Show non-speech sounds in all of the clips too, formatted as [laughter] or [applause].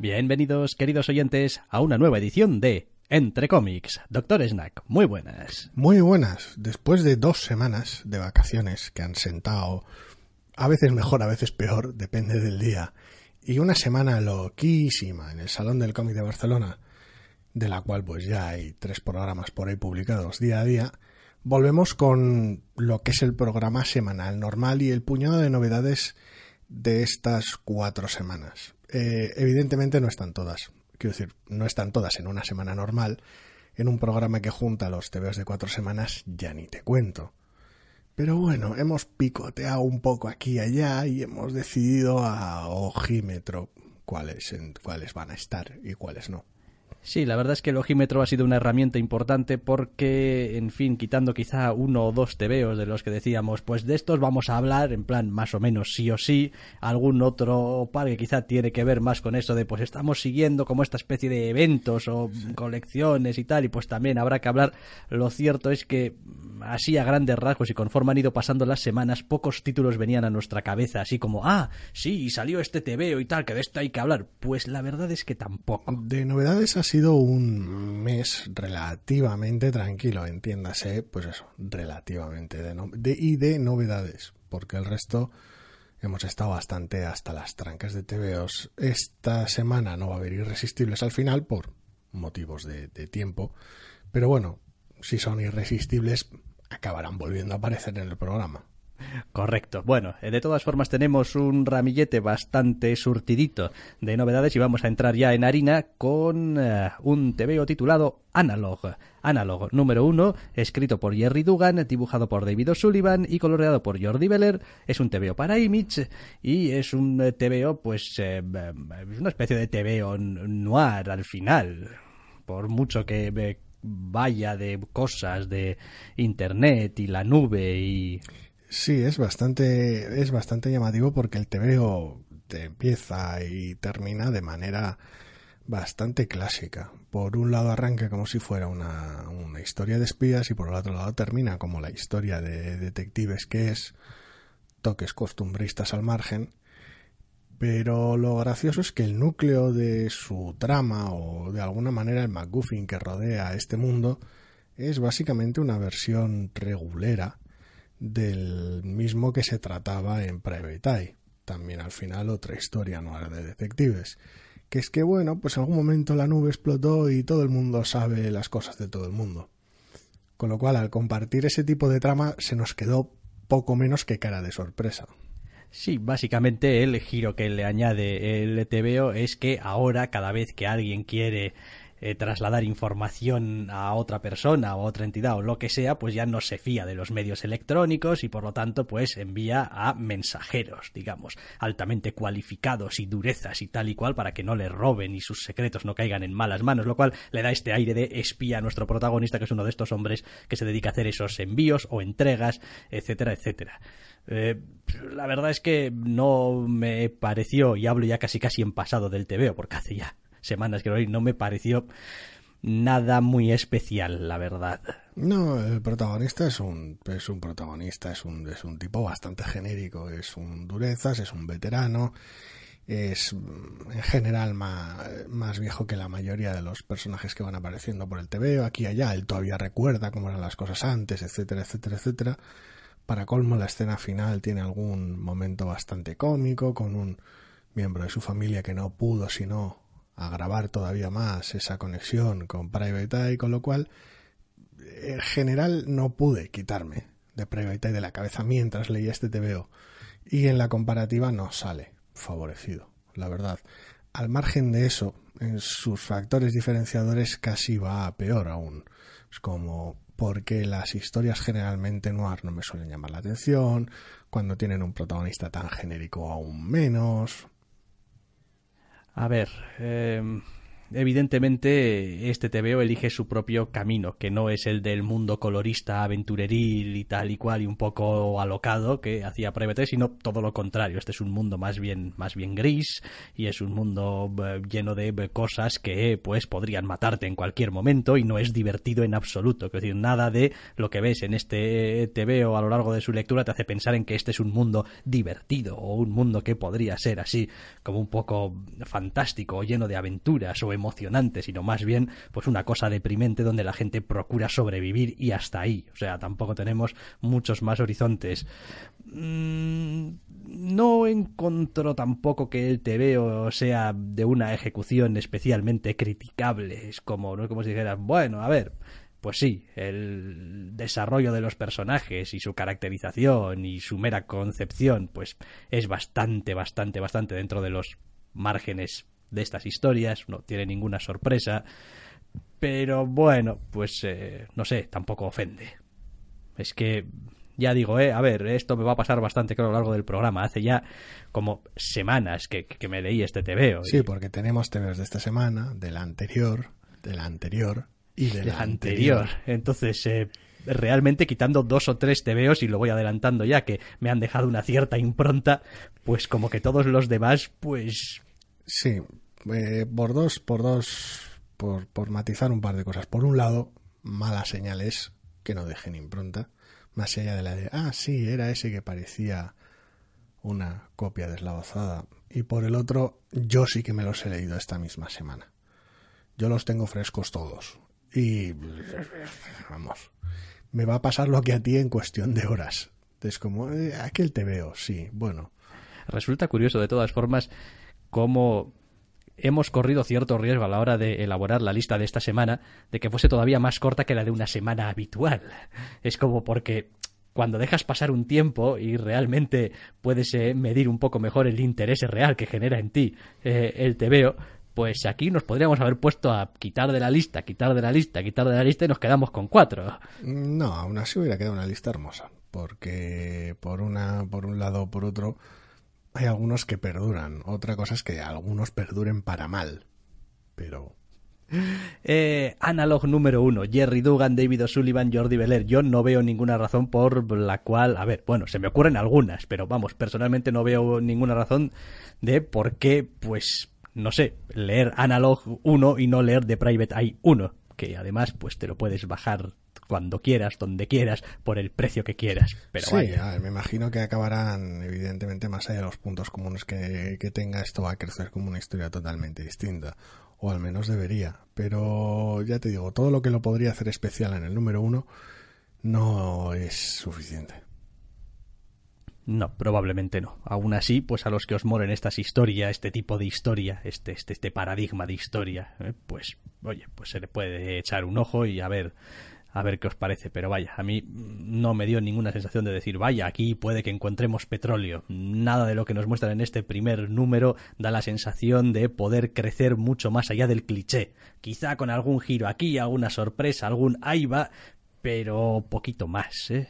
Bienvenidos, queridos oyentes, a una nueva edición de Entre Cómics. Doctor Snack, muy buenas. Muy buenas. Después de dos semanas de vacaciones que han sentado, a veces mejor, a veces peor, depende del día, y una semana loquísima en el Salón del Cómic de Barcelona, de la cual pues ya hay tres programas por ahí publicados día a día, volvemos con lo que es el programa semanal normal y el puñado de novedades de estas cuatro semanas. Eh, evidentemente no están todas. Quiero decir, no están todas en una semana normal. En un programa que junta los TVs de cuatro semanas ya ni te cuento. Pero bueno, hemos picoteado un poco aquí y allá y hemos decidido a ojímetro cuáles, cuáles van a estar y cuáles no. Sí, la verdad es que el ojímetro ha sido una herramienta importante porque, en fin, quitando quizá uno o dos tebeos de los que decíamos, pues de estos vamos a hablar, en plan más o menos sí o sí, algún otro par que quizá tiene que ver más con eso de, pues estamos siguiendo como esta especie de eventos o colecciones y tal, y pues también habrá que hablar. Lo cierto es que, así a grandes rasgos y conforme han ido pasando las semanas, pocos títulos venían a nuestra cabeza, así como, ah, sí, salió este tebeo y tal, que de esto hay que hablar. Pues la verdad es que tampoco. De novedades así sido un mes relativamente tranquilo, entiéndase, pues eso, relativamente, de, y de novedades, porque el resto hemos estado bastante hasta las trancas de TVOs. Esta semana no va a haber irresistibles al final por motivos de tiempo, pero bueno, si son irresistibles, acabarán volviendo a aparecer en el programa. Correcto. Bueno, eh, de todas formas tenemos un ramillete bastante surtidito de novedades y vamos a entrar ya en harina con eh, un TVO titulado Analog. Analog número uno, escrito por Jerry Dugan, dibujado por David O'Sullivan y coloreado por Jordi Beller. Es un TVO para Image y es un eh, TVO, pues, es una especie de TVO noir al final. Por mucho que vaya de cosas de internet y la nube y Sí, es bastante, es bastante llamativo porque el TVO te empieza y termina de manera bastante clásica. Por un lado arranca como si fuera una, una historia de espías y por el otro lado termina como la historia de detectives que es, toques costumbristas al margen. Pero lo gracioso es que el núcleo de su trama o de alguna manera el MacGuffin que rodea este mundo es básicamente una versión regulera del mismo que se trataba en Private Eye. También al final otra historia no de detectives. Que es que bueno, pues en algún momento la nube explotó y todo el mundo sabe las cosas de todo el mundo. Con lo cual, al compartir ese tipo de trama, se nos quedó poco menos que cara de sorpresa. Sí, básicamente el giro que le añade el TVO es que ahora cada vez que alguien quiere eh, trasladar información a otra persona o a otra entidad o lo que sea, pues ya no se fía de los medios electrónicos y por lo tanto pues envía a mensajeros, digamos, altamente cualificados y durezas y tal y cual para que no le roben y sus secretos no caigan en malas manos, lo cual le da este aire de espía a nuestro protagonista que es uno de estos hombres que se dedica a hacer esos envíos o entregas, etcétera, etcétera. Eh, la verdad es que no me pareció, y hablo ya casi casi en pasado del TVO, porque hace ya semanas que no me pareció nada muy especial, la verdad. No, el protagonista es un, es un protagonista, es un, es un tipo bastante genérico, es un durezas, es un veterano, es en general más, más viejo que la mayoría de los personajes que van apareciendo por el TV, aquí y allá, él todavía recuerda cómo eran las cosas antes, etcétera, etcétera, etcétera. Para colmo, la escena final tiene algún momento bastante cómico, con un miembro de su familia que no pudo sino grabar todavía más esa conexión con Private Eye, con lo cual en general no pude quitarme de Private Eye de la cabeza mientras leía este TVO y en la comparativa no sale favorecido, la verdad. Al margen de eso, en sus factores diferenciadores casi va a peor aún, Es como, porque las historias generalmente noir no me suelen llamar la atención, cuando tienen un protagonista tan genérico aún menos. A ver, eh, evidentemente este TVO elige su propio camino, que no es el del mundo colorista, aventureril y tal y cual y un poco alocado que hacía Private, sino todo lo contrario. Este es un mundo más bien, más bien gris y es un mundo eh, lleno de cosas que pues podrían matarte en cualquier momento y no es divertido en absoluto. Es decir, nada de lo que ves en este TVO a lo largo de su lectura te hace pensar en que este es un mundo divertido o un mundo que podría ser así como un poco fantástico o lleno de aventuras o emocionante, sino más bien pues una cosa deprimente donde la gente procura sobrevivir y hasta ahí. O sea, tampoco tenemos muchos más horizontes. Mm, no encuentro tampoco que el TVO sea de una ejecución especialmente criticable. Es como, no es como si dijeras, bueno, a ver, pues sí, el desarrollo de los personajes y su caracterización y su mera concepción, pues es bastante, bastante, bastante dentro de los márgenes de estas historias, no tiene ninguna sorpresa, pero bueno, pues eh, no sé, tampoco ofende. Es que ya digo, eh, a ver, esto me va a pasar bastante creo a lo largo del programa. Hace ya como semanas que, que me leí este TVO. Sí, porque tenemos TVOs de esta semana, de la anterior, de la anterior y de, la, anterior. Entonces, eh, realmente quitando dos o tres TVOs, y lo voy adelantando ya, que me han dejado una cierta impronta, pues como que todos los demás, pues Sí, eh, por dos, por dos, por, por matizar un par de cosas. Por un lado, malas señales que no dejen impronta, más allá de la de, ah, sí, era ese que parecía una copia deslavazada. Y por el otro, yo sí que me los he leído esta misma semana. Yo los tengo frescos todos. Y, vamos, me va a pasar lo que a ti en cuestión de horas. Es como, eh, aquel te veo, sí, bueno. Resulta curioso, de todas formas, cómo hemos corrido cierto riesgo a la hora de elaborar la lista de esta semana de que fuese todavía más corta que la de una semana habitual. Es como porque cuando dejas pasar un tiempo y realmente puedes eh, medir un poco mejor el interés real que genera en ti eh, el TVO, pues aquí nos podríamos haber puesto a quitar de la lista, quitar de la lista, quitar de la lista y nos quedamos con cuatro. No, aún así hubiera quedado una lista hermosa, porque por una, por un lado o por otro, hay algunos que perduran. Otra cosa es que algunos perduren para mal. Pero. Eh, analog número uno, Jerry Dugan, David O'Sullivan, Jordi Beler. Yo no veo ninguna razón por la cual, a ver, bueno, se me ocurren algunas, pero vamos, personalmente no veo ninguna razón de por qué, pues, no sé, leer Analog 1 y no leer The Private Eye 1, que además, pues te lo puedes bajar cuando quieras, donde quieras, por el precio que quieras. Pero sí, me imagino que acabarán, evidentemente, más allá de los puntos comunes que, que tenga, esto va a crecer como una historia totalmente distinta. O al menos debería. Pero ya te digo, todo lo que lo podría hacer especial en el número uno no es suficiente. No, probablemente no. Aún así, pues a los que os moren estas historias, este tipo de historia, este, este, este paradigma de historia, eh, pues, oye, pues se le puede echar un ojo y a ver a ver qué os parece. Pero vaya, a mí no me dio ninguna sensación de decir, vaya, aquí puede que encontremos petróleo. Nada de lo que nos muestran en este primer número da la sensación de poder crecer mucho más allá del cliché. Quizá con algún giro aquí, alguna sorpresa, algún ahí pero poquito más, ¿eh?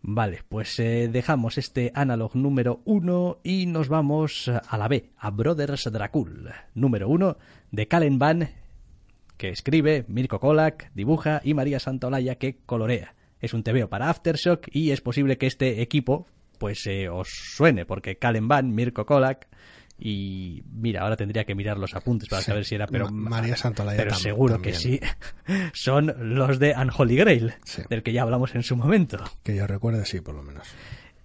Vale, pues eh, dejamos este analog número uno y nos vamos a la B, a Brothers Dracul, número uno de Calen Van que escribe, Mirko Kolak dibuja y María Santolaya que colorea. Es un TVO para Aftershock y es posible que este equipo pues eh, os suene, porque Calen Van, Mirko Kolak y mira, ahora tendría que mirar los apuntes para saber si era, pero María Santolaya pero seguro que sí, [laughs] son los de Unholy Grail, del que ya hablamos en su momento. Que yo recuerde, sí, por lo menos.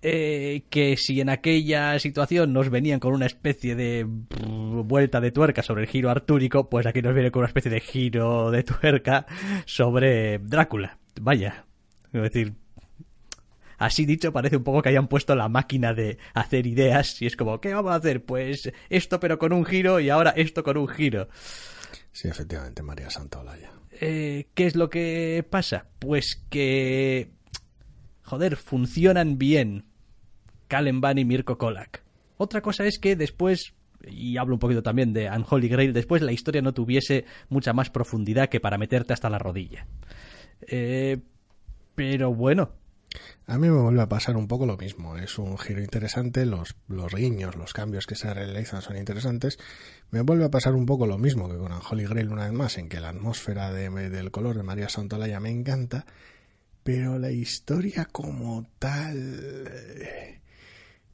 Eh, que si en aquella situación nos venían con una especie de vuelta de tuerca sobre el giro artúrico, pues aquí nos viene con una especie de giro de tuerca sobre Drácula. Vaya, es decir, así dicho parece un poco que hayan puesto la máquina de hacer ideas y es como, ¿qué vamos a hacer? Pues esto pero con un giro y ahora esto con un giro. Sí, efectivamente, María Santaolalla. Eh, ¿Qué es lo que pasa? Pues que... Joder, funcionan bien Van y Mirko Kolak. Otra cosa es que después, y hablo un poquito también de Unholy Grail, después la historia no tuviese mucha más profundidad que para meterte hasta la rodilla. Eh, pero bueno, a mí me vuelve a pasar un poco lo mismo. Es un giro interesante, los, los guiños, los cambios que se realizan son interesantes. Me vuelve a pasar un poco lo mismo que con Holy Grail una vez más, en que la atmósfera de, del color de María Santolaya me encanta, pero la historia como tal...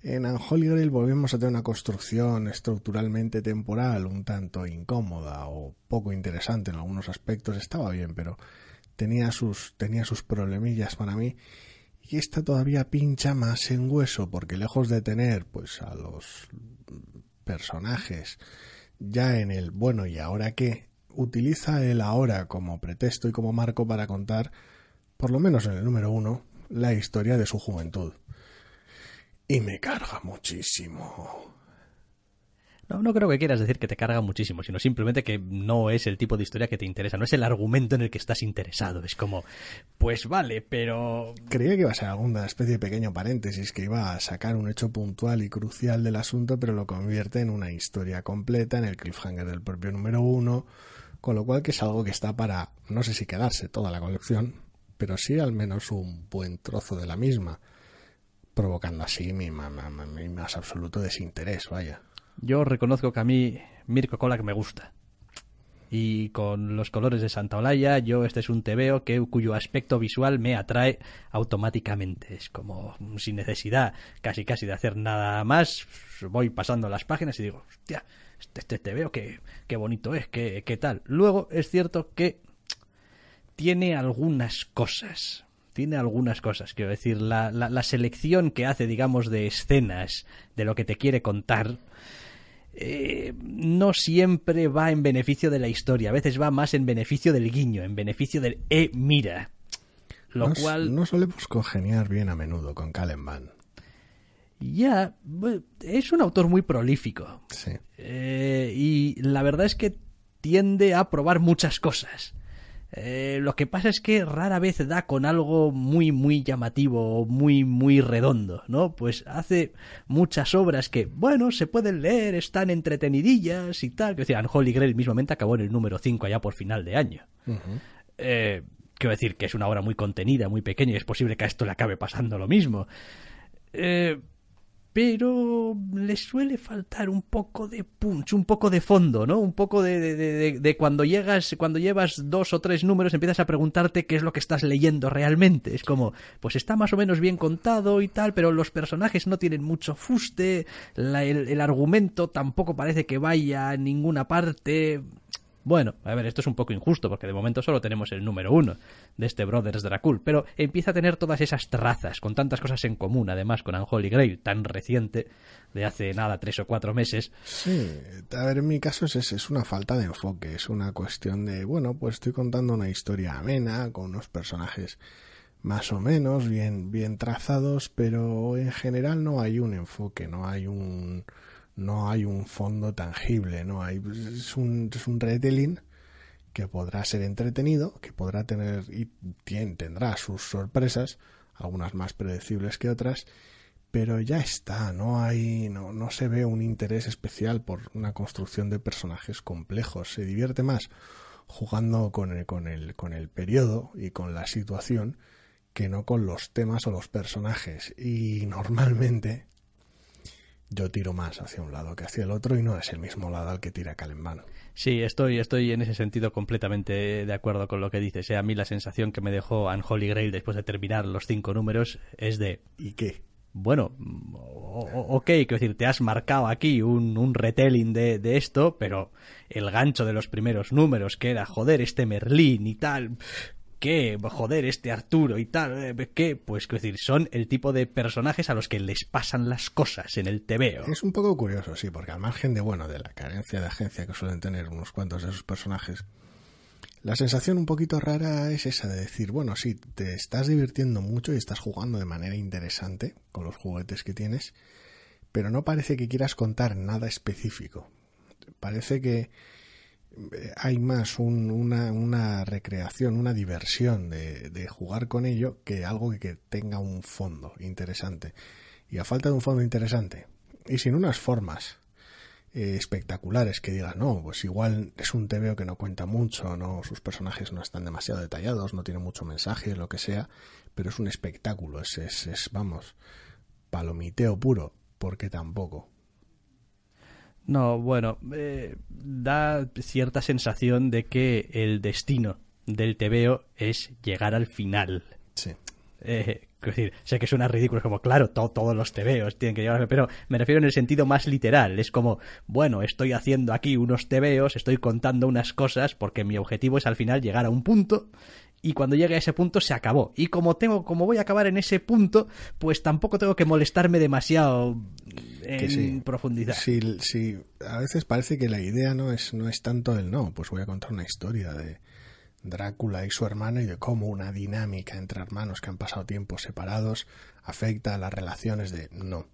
En Unholy Grail volvemos a tener una construcción estructuralmente temporal un tanto incómoda o poco interesante en algunos aspectos. Estaba bien, pero tenía sus, tenía sus problemillas para mí. Y esta todavía pincha más en hueso porque lejos de tener pues a los personajes ya en el bueno y ahora qué utiliza el ahora como pretexto y como marco para contar por lo menos en el número uno la historia de su juventud y me carga muchísimo no, no creo que quieras decir que te carga muchísimo, sino simplemente que no es el tipo de historia que te interesa, no es el argumento en el que estás interesado. Es como, pues vale, pero... Creía que iba a ser alguna especie de pequeño paréntesis, que iba a sacar un hecho puntual y crucial del asunto, pero lo convierte en una historia completa, en el cliffhanger del propio número uno, con lo cual que es algo que está para, no sé si quedarse toda la colección, pero sí al menos un buen trozo de la misma, provocando así mi, mi más absoluto desinterés, vaya. Yo reconozco que a mí Mirko Kolak me gusta. Y con los colores de Santa Olaya, yo este es un tebeo que, cuyo aspecto visual me atrae automáticamente. Es como sin necesidad casi casi de hacer nada más. Voy pasando las páginas y digo, hostia, este, este tebeo qué, qué bonito es, qué, qué tal. Luego es cierto que tiene algunas cosas tiene algunas cosas. Quiero decir, la, la, la, selección que hace, digamos, de escenas de lo que te quiere contar eh, no siempre va en beneficio de la historia, a veces va más en beneficio del guiño, en beneficio del eh, mira. Lo cual. No solemos congeniar bien a menudo con Van Ya, es un autor muy prolífico. Sí. Eh, y la verdad es que tiende a probar muchas cosas. Eh, lo que pasa es que rara vez da con algo muy, muy llamativo, muy, muy redondo, ¿no? Pues hace muchas obras que, bueno, se pueden leer, están entretenidillas y tal. Que decía, Holy Grail mismamente acabó en el número 5 allá por final de año. Eh, quiero decir que es una obra muy contenida, muy pequeña y es posible que a esto le acabe pasando lo mismo. Eh, pero le suele faltar un poco de punch, un poco de fondo, ¿no? Un poco de, de, cuando llegas, cuando llevas dos o tres números empiezas a preguntarte qué es lo que estás leyendo realmente. Es como, pues está más o menos bien contado y tal, pero los personajes no tienen mucho fuste, el, el argumento tampoco parece que vaya a ninguna parte. Bueno, a ver, esto es un poco injusto porque de momento solo tenemos el número uno de este Brothers Dracul, pero empieza a tener todas esas trazas con tantas cosas en común, además con Unholy Grail, tan reciente, de hace nada, tres o cuatro meses. Sí, a ver, en mi caso es, es una falta de enfoque, es una cuestión de, bueno, pues estoy contando una historia amena, con unos personajes más o menos bien, bien trazados, pero en general no hay un enfoque, no hay un no hay un fondo tangible, no hay es un, es un retelling que podrá ser entretenido, que podrá tener y tendrá sus sorpresas, algunas más predecibles que otras, pero ya está, no hay no, no se ve un interés especial por una construcción de personajes complejos, se divierte más jugando con el, con el, con el periodo y con la situación que no con los temas o los personajes. Y normalmente yo tiro más hacia un lado que hacia el otro y no es el mismo lado al que tira Kalenban. Sí, estoy, estoy en ese sentido completamente de acuerdo con lo que dices. ¿eh? A mí la sensación que me dejó Unholy Grail después de terminar los cinco números es de... ¿Y qué? Bueno, ok, quiero decir, te has marcado aquí un, un retelling de, de esto, pero el gancho de los primeros números, que era, joder, este Merlín y tal, ¿Qué? Joder, este Arturo y tal, eh, ¿qué? Pues, quiero decir, son el tipo de personajes a los que les pasan las cosas en el TVO. Es un poco curioso, sí, porque al margen de, bueno, de la carencia de agencia que suelen tener unos cuantos de esos personajes, la sensación un poquito rara es esa de decir, bueno, sí, te estás divirtiendo mucho y estás jugando de manera interesante con los juguetes que tienes, pero no parece que quieras contar nada específico. Parece que hay más una, una, recreación, una diversión de, de, jugar con ello que algo que, tenga un fondo interesante. Y a falta de un fondo interesante, y sin unas formas eh, espectaculares que digas, no, pues igual es un TVO que no cuenta mucho, no, sus personajes no están demasiado detallados, no tiene mucho mensaje, lo que sea, pero es un espectáculo, es, es, es vamos, palomiteo puro, porque tampoco. No, bueno, eh, da cierta sensación de que el destino del TVO es llegar al final. Sí. Eh, decir, sé que suena ridículo, es como, claro, to- todos los tebeos tienen que llegar, pero me refiero en el sentido más literal. Es como, bueno, estoy haciendo aquí unos tebeos, estoy contando unas cosas, porque mi objetivo es al final llegar a un punto, y cuando llegue a ese punto se acabó. Y como tengo, como voy a acabar en ese punto, pues tampoco tengo que molestarme demasiado en sí. profundidad. Sí, sí, a veces parece que la idea no es, no es tanto el no, pues voy a contar una historia de Drácula y su hermano y de cómo una dinámica entre hermanos que han pasado tiempos separados afecta a las relaciones de no.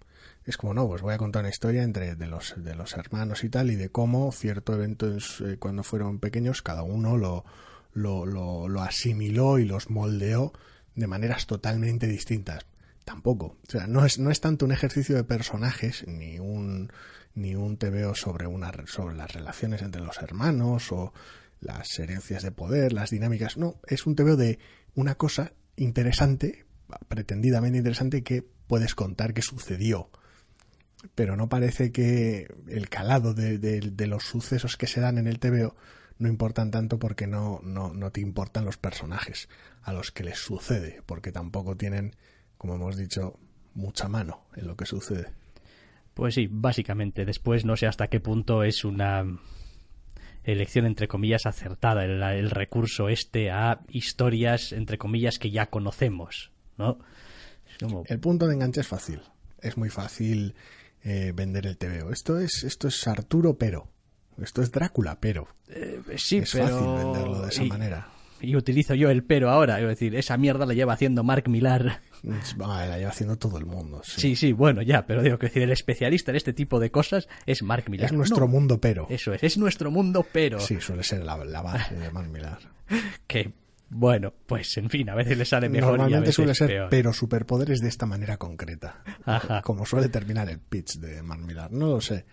Es como no, pues voy a contar una historia entre de los de los hermanos y tal y de cómo cierto evento en eh, cuando fueron pequeños cada uno lo, lo, lo, lo asimiló y los moldeó de maneras totalmente distintas. Tampoco. O sea, no es, tanto un ejercicio de personajes ni un ni un sobre una las relaciones entre los hermanos o las herencias de poder, las dinámicas. No, es un tebeo de una cosa interesante, pretendidamente interesante, que puedes contar que sucedió. Pero no parece que el calado de, de- de los sucesos que se dan en el tebeo no importan tanto porque no, no, no te importan los personajes a los que les sucede, porque tampoco tienen, como hemos dicho, mucha mano en lo que sucede. Pues sí, básicamente. Después no sé hasta qué punto es una elección entre comillas acertada el, el recurso este a historias entre comillas que ya conocemos, ¿no? Como- El punto de enganche es fácil. Es muy fácil eh, vender el TVO. Esto es, esto es Arturo Pero. Esto es Drácula Pero. eh, sí, es pero fácil venderlo de esa y- manera. Y utilizo yo el pero ahora, es decir, esa mierda la lleva haciendo Mark Millar. Ah, la lleva haciendo todo el mundo. sí. Sí, sí, bueno, ya, pero digo que decir, el especialista en este tipo de cosas es Mark Millar. Es nuestro No, mundo Pero. Eso es, es nuestro mundo, pero Sí, suele ser la, la base de Mark Millar. [laughs] que, bueno, pues en fin, a veces le sale mejor y a Normalmente veces suele ser peor. pero superpoderes de esta manera concreta. Ajá. Como suele terminar el pitch de Mark Millar. No lo sé.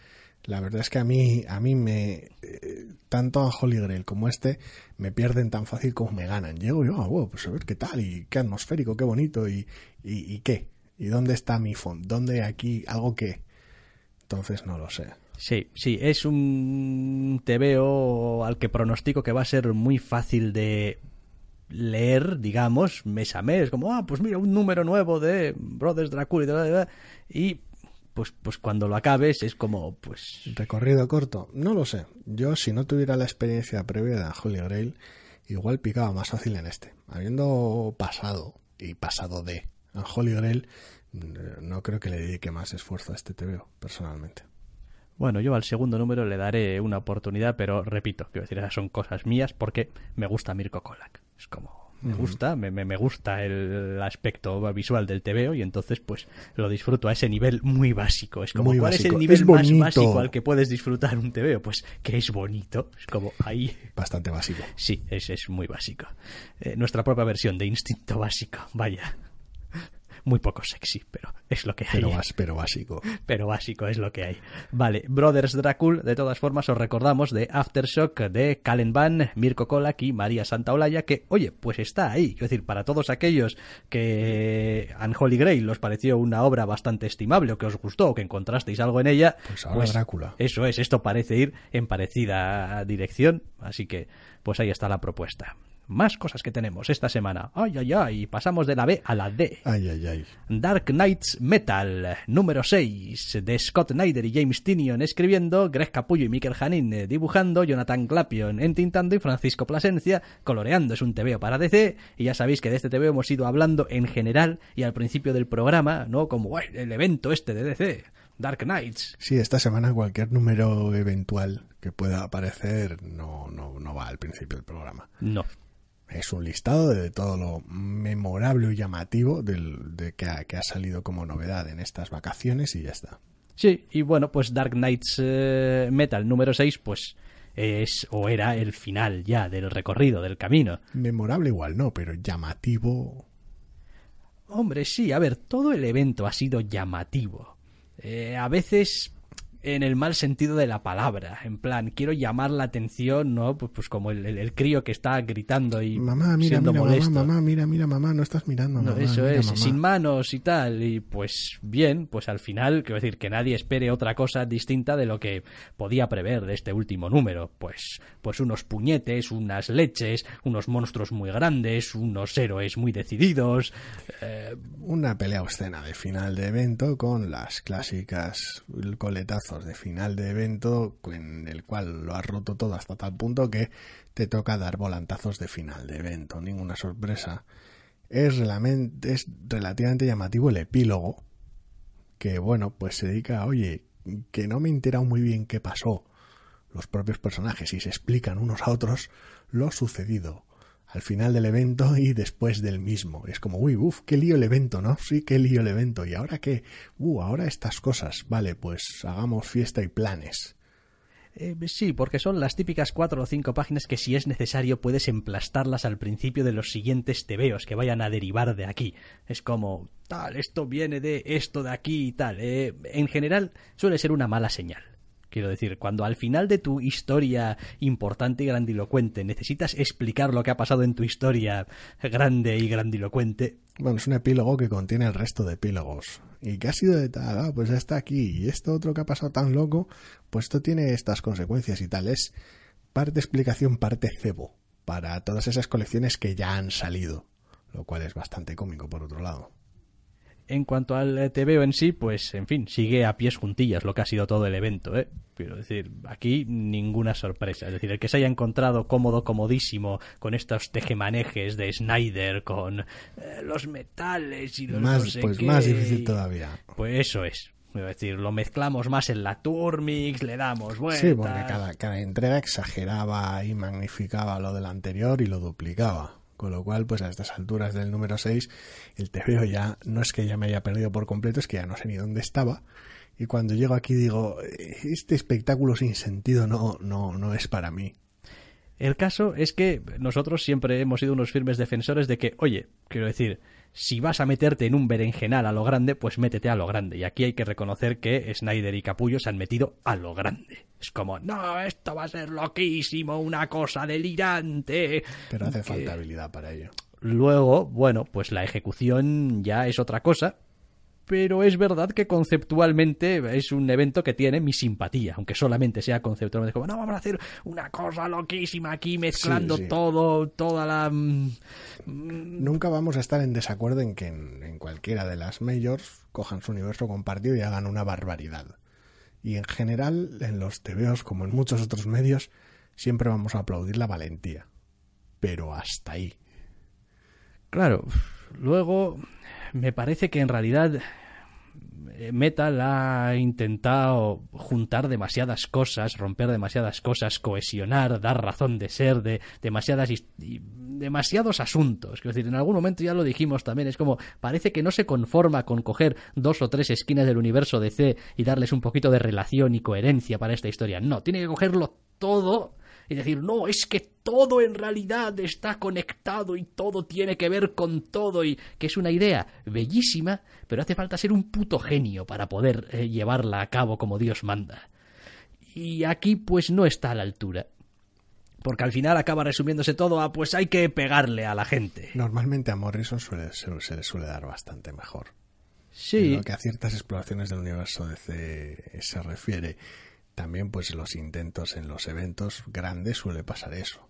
La verdad es que a mí, a mí me, eh, tanto a Holy Grail como este, me pierden tan fácil como me ganan. Llego yo, ah, wow, pues a ver qué tal, y qué atmosférico, qué bonito, y, y, qué. ¿Y dónde está mi fondo? ¿Dónde aquí algo que? Entonces no lo sé. Sí, sí, es un TVO al que pronostico que va a ser muy fácil de leer, digamos, mes a mes, como, ah, pues mira, un número nuevo de Brothers Dracula y pues, pues cuando lo acabes es como, pues, Recorrido corto, no lo sé. Yo, si no tuviera la experiencia previa de Holy Grail, igual picaba más fácil en este. Habiendo pasado y pasado de a Holy Grail, mm, no creo que le dedique más esfuerzo a este TVO, personalmente. Bueno, yo al segundo número le daré una oportunidad, pero repito, quiero decir, esas son cosas mías porque me gusta Mirko Kolak. Es como, me gusta, me, me, me gusta el aspecto visual del TVO y entonces pues lo disfruto a ese nivel muy básico. Es como, Muy ¿cuál es el nivel Es más básico al que puedes disfrutar un TVO? Pues que es bonito. Es como, ahí... Bastante básico. Sí, es, es muy básico. Eh, nuestra propia versión de instinto básico, vaya. Muy poco sexy, pero es lo que hay. Pero, básico. [laughs] pero básico es lo que hay. Vale, Brothers Dracul, de todas formas os recordamos de Aftershock de Calen Van, Mirko Kolak y María Santaolalla, que, oye, pues está ahí. Es decir, para todos aquellos que Unholy Grail os pareció una obra bastante estimable o que os gustó o que encontrasteis algo en ella, Pues ahora Drácula. Eso es, esto parece ir en parecida dirección, así que pues ahí está la propuesta. Más cosas que tenemos esta semana. Ay, ay, ay, pasamos de la B a la D. Ay, ay, ay. Dark Knights Metal, número 6, de Scott Snyder y James Tinion escribiendo, Greg Capullo y Mikel Janin eh, dibujando, Jonathan Clapion entintando y Francisco Plasencia coloreando. Es un TVO para DC y ya sabéis que de este TVO hemos ido hablando en general y al principio del programa, ¿no? Como "Uy, el evento este de DC, Dark Knights. Sí, esta semana cualquier número eventual que pueda aparecer no, no, no va al principio del programa. No, Es un listado de todo lo memorable y llamativo del, de que ha, que ha salido como novedad en estas vacaciones y ya está. Sí, y bueno, pues Dark Knights eh, Metal número 6, pues es o era el final ya del recorrido, del camino. Memorable igual no, pero llamativo. Hombre, sí, a ver, todo el evento ha sido llamativo. Eh, a veces en el mal sentido de la palabra. En plan, quiero llamar la atención, ¿no? Pues, pues como el, el, crío que está gritando y mamá, mira, siendo mira, molesto. Mamá, mamá, mira, mira, mamá, no estás mirando. No, mamá, eso mira, es, mamá. sin manos y tal. Y pues bien, pues al final, quiero decir, que nadie espere otra cosa distinta de lo que podía prever de este último número. Pues, pues unos puñetes, unas leches, unos monstruos muy grandes, unos héroes muy decididos. eh, Una pelea obscena de final de evento con las clásicas de final de evento en el cual lo has roto todo hasta tal punto que te toca dar volantazos de final de evento. Ninguna sorpresa. Es, es relativamente llamativo el epílogo que bueno, pues se dedica a, oye, que no me he enterado muy bien qué pasó. Los propios personajes y se explican unos a otros lo sucedido al final del evento y después del mismo. Es como, uy, uff, qué lío el evento, ¿no? Sí, qué lío el evento. ¿Y ahora qué? Uh, ahora estas cosas. Vale, pues hagamos fiesta y planes. Eh, sí, porque son las típicas cuatro o cinco páginas que si es necesario puedes emplastarlas al principio de los siguientes tebeos que vayan a derivar de aquí. Es como, tal, esto viene de esto de aquí y tal. Eh, en general suele ser una mala señal. Quiero decir, cuando al final de tu historia importante y grandilocuente necesitas explicar lo que ha pasado en tu historia grande y grandilocuente, Bueno, es un epílogo que contiene el resto de epílogos. ¿Y qué ha sido de tal? Ah, pues ya está aquí. Y esto otro que ha pasado tan loco, pues esto tiene estas consecuencias y tal. Es parte explicación, parte cebo para todas esas colecciones que ya han salido. Lo cual es bastante cómico, por otro lado. En cuanto al eh, TVO en sí, pues en fin, sigue a pies juntillas lo que ha sido todo el evento, ¿eh? Quiero decir, aquí ninguna sorpresa. Es decir, el que se haya encontrado cómodo, comodísimo con estos tejemanejes de Snyder, con eh, los metales y los no Más, sé pues qué, más difícil todavía. Pues eso es. Es decir, lo mezclamos más en la Turmix, le damos vueltas. Sí, porque cada, cada entrega exageraba y magnificaba lo del anterior y lo duplicaba. Con lo cual, pues a estas alturas del número 6, el TVO ya no es que ya me haya perdido por completo, es que ya no sé ni dónde estaba. Y cuando llego aquí digo, este espectáculo sin sentido no, no, no es para mí. El caso es que nosotros siempre hemos sido unos firmes defensores de que, oye, quiero decir, si vas a meterte en un berenjenal a lo grande, pues métete a lo grande. Y aquí hay que reconocer que Snyder y Capullo se han metido a lo grande. Es como, no, esto va a ser loquísimo, una cosa delirante. Pero hace Que- falta habilidad para ello. Luego, bueno, pues la ejecución ya es otra cosa. Pero es verdad que conceptualmente es un evento que tiene mi simpatía, aunque solamente sea conceptualmente como, no, vamos a hacer una cosa loquísima aquí mezclando sí. todo, toda la... mm, mm, Nunca vamos a estar en desacuerdo en que en, en cualquiera de las majors cojan su universo compartido y hagan una barbaridad. Y en general, en los TVOs, como en muchos otros medios, siempre vamos a aplaudir la valentía. Pero hasta ahí. Claro, luego me parece que en realidad eh, Metal ha intentado juntar demasiadas cosas, romper demasiadas cosas, cohesionar, dar razón de ser de demasiadas demasiados asuntos. Quiero decir, en algún momento ya lo dijimos también, es como parece que no se conforma con coger dos o tres esquinas del universo DC y darles un poquito de relación y coherencia para esta historia. No, tiene que cogerlo todo y decir, no, es que todo en realidad está conectado y todo tiene que ver con todo y que es una idea bellísima, pero hace falta ser un puto genio para poder eh, llevarla a cabo como Dios manda. Y aquí pues no está a la altura. Porque al final acaba resumiéndose todo a pues hay que pegarle a la gente. Normalmente a Morrison suele, se, se le suele dar bastante mejor. En Sí, lo que a ciertas exploraciones del universo DC se refiere. También, pues, los intentos en los eventos grandes suele pasar eso.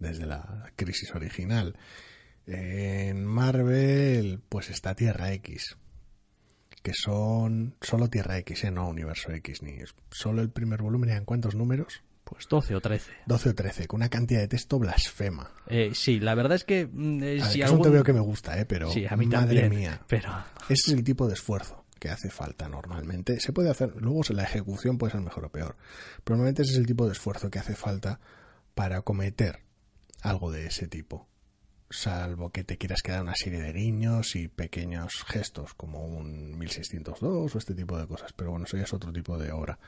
Desde la crisis original. En Marvel, pues está Tierra X. Que son solo Tierra X, ¿eh? no Universo X. ni Solo el primer volumen. ¿En cuántos números? pues 12 o 13. 12 o 13, con una cantidad de texto blasfema. Eh, sí, la verdad es que mm, eh, ver, si algún- Es un TVO que me gusta, ¿eh? pero Sí, a mí madre también, mía. Pero Ese es el tipo de esfuerzo que hace falta normalmente. Se puede hacer, luego la ejecución puede ser mejor o peor, pero normalmente ese es el tipo de esfuerzo que hace falta para cometer algo de ese tipo. Salvo que te quieras quedar una serie de guiños y pequeños gestos como un 1602 o este tipo de cosas, pero bueno, eso ya es otro tipo de obra.